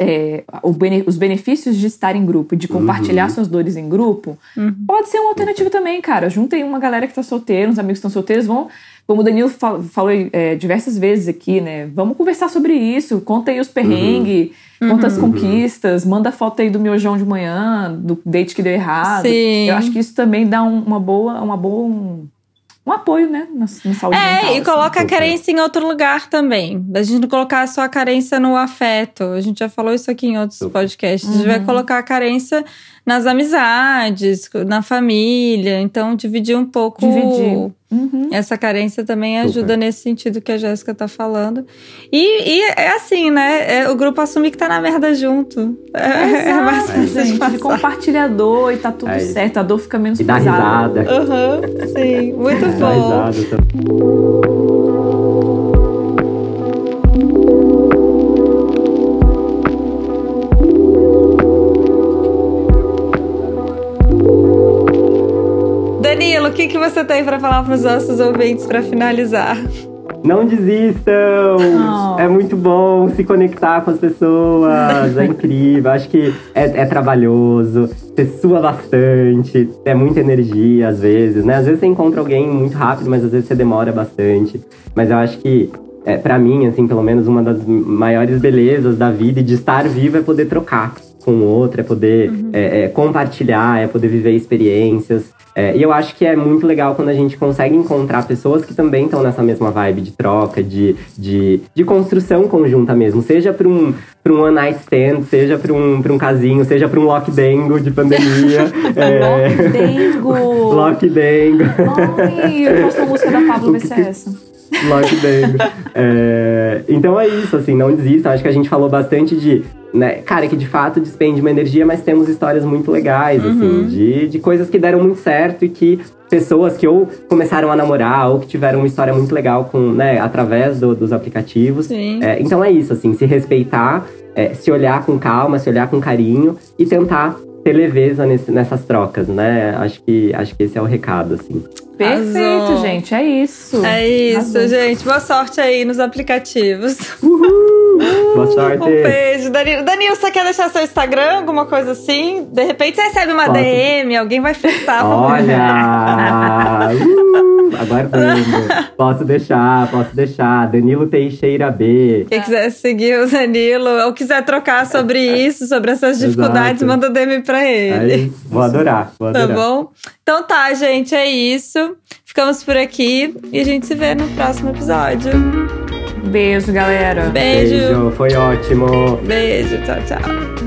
é, o bene- os benefícios de estar em grupo, de compartilhar Uhum. suas dores em grupo, Uhum. pode ser uma alternativa também, cara. Juntem uma galera que tá solteira, uns amigos que estão solteiros, vão. Como o Danilo fal- falou é, diversas vezes aqui, né? Vamos conversar sobre isso. Conta aí os perrengues, conta as Uhum. conquistas, manda foto aí do miojão de manhã, do date que deu errado. Sim. Eu acho que isso também dá um- uma boa, uma boa um, um apoio, né? Na, na saúde mental. É, e assim. coloca a carência em outro lugar também. A gente não colocar só a carência no afeto. A gente já falou isso aqui em outros podcasts. A gente vai Uhum. colocar a carência nas amizades, na família. Então, dividir um pouco. Dividir. Uhum. Essa carência também Super. ajuda nesse sentido que a Jéssica tá falando. E, e é assim, né? É, o grupo assume que tá na merda junto. É, é Exato, bastante gente. De passar. compartilhador e tá tudo É certo. A dor fica menos E dá pesada. risada. Aham, sim, muito Dá bom. risada. Que você tem para falar para os nossos ouvintes para finalizar? Não desistam! Oh. É muito bom se conectar com as pessoas. É incrível. Acho que é, é, trabalhoso. Você sua bastante. É muita energia, às vezes, né? Às vezes você encontra alguém muito rápido, mas às vezes você demora bastante. Mas eu acho que, é, para mim, assim, pelo menos uma das maiores belezas da vida e de estar vivo é poder trocar com o outro, é poder uhum. é, é, compartilhar, é poder viver experiências. É, e eu acho que é muito legal quando a gente consegue encontrar pessoas que também estão nessa mesma vibe de troca, de, de, de construção conjunta mesmo. Seja para um, pra um one night stand, seja para um, pra um casinho, seja para um lockdengo de pandemia. é... Lockdengo! lockdengo! Ai, eu gosto da música da Pablo VCS. Lockdengo. é... Então é isso, assim, não desista. Acho que a gente falou bastante de né, cara, que de fato despende uma energia, mas temos histórias muito legais, assim, uhum. assim, de, de coisas que deram muito certo e que pessoas que ou começaram a namorar ou que tiveram uma história muito legal com, né, através do, dos aplicativos. É, então é isso, assim, se respeitar, é, se olhar com calma, se olhar com carinho e tentar ter leveza nesse, nessas trocas, né? Acho que, acho que esse é o recado, assim. Perfeito, Azul. gente. É isso. É isso, Azul. gente. Boa sorte aí nos aplicativos. Uhul. Boa sorte. Um beijo, Danilo. Danilo, você quer deixar seu Instagram, alguma coisa assim? De repente você recebe uma Posso? DM, alguém vai flertar. Olha! uh, aguardando. Posso deixar, posso deixar. Danilo Teixeira B. Quem quiser seguir o Danilo ou quiser trocar sobre isso, sobre essas dificuldades, Exato. manda DM pra ele. É. Vou adorar, vou tá adorar. Tá bom? Então tá, gente, é isso. Ficamos por aqui e a gente se vê no próximo episódio. Beijo, galera. Beijo. Beijo, foi ótimo. Beijo, tchau, tchau.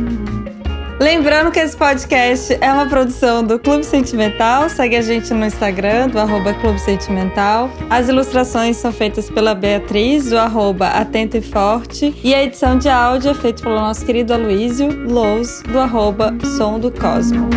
Lembrando que esse podcast é uma produção do Clube Sentimental. Segue a gente no Instagram, do arroba Clube Sentimental. As ilustrações são feitas pela Beatriz, do arroba Atento e Forte. E a edição de áudio é feita pelo nosso querido Aloysio Lous, do arroba Som do Cosmo.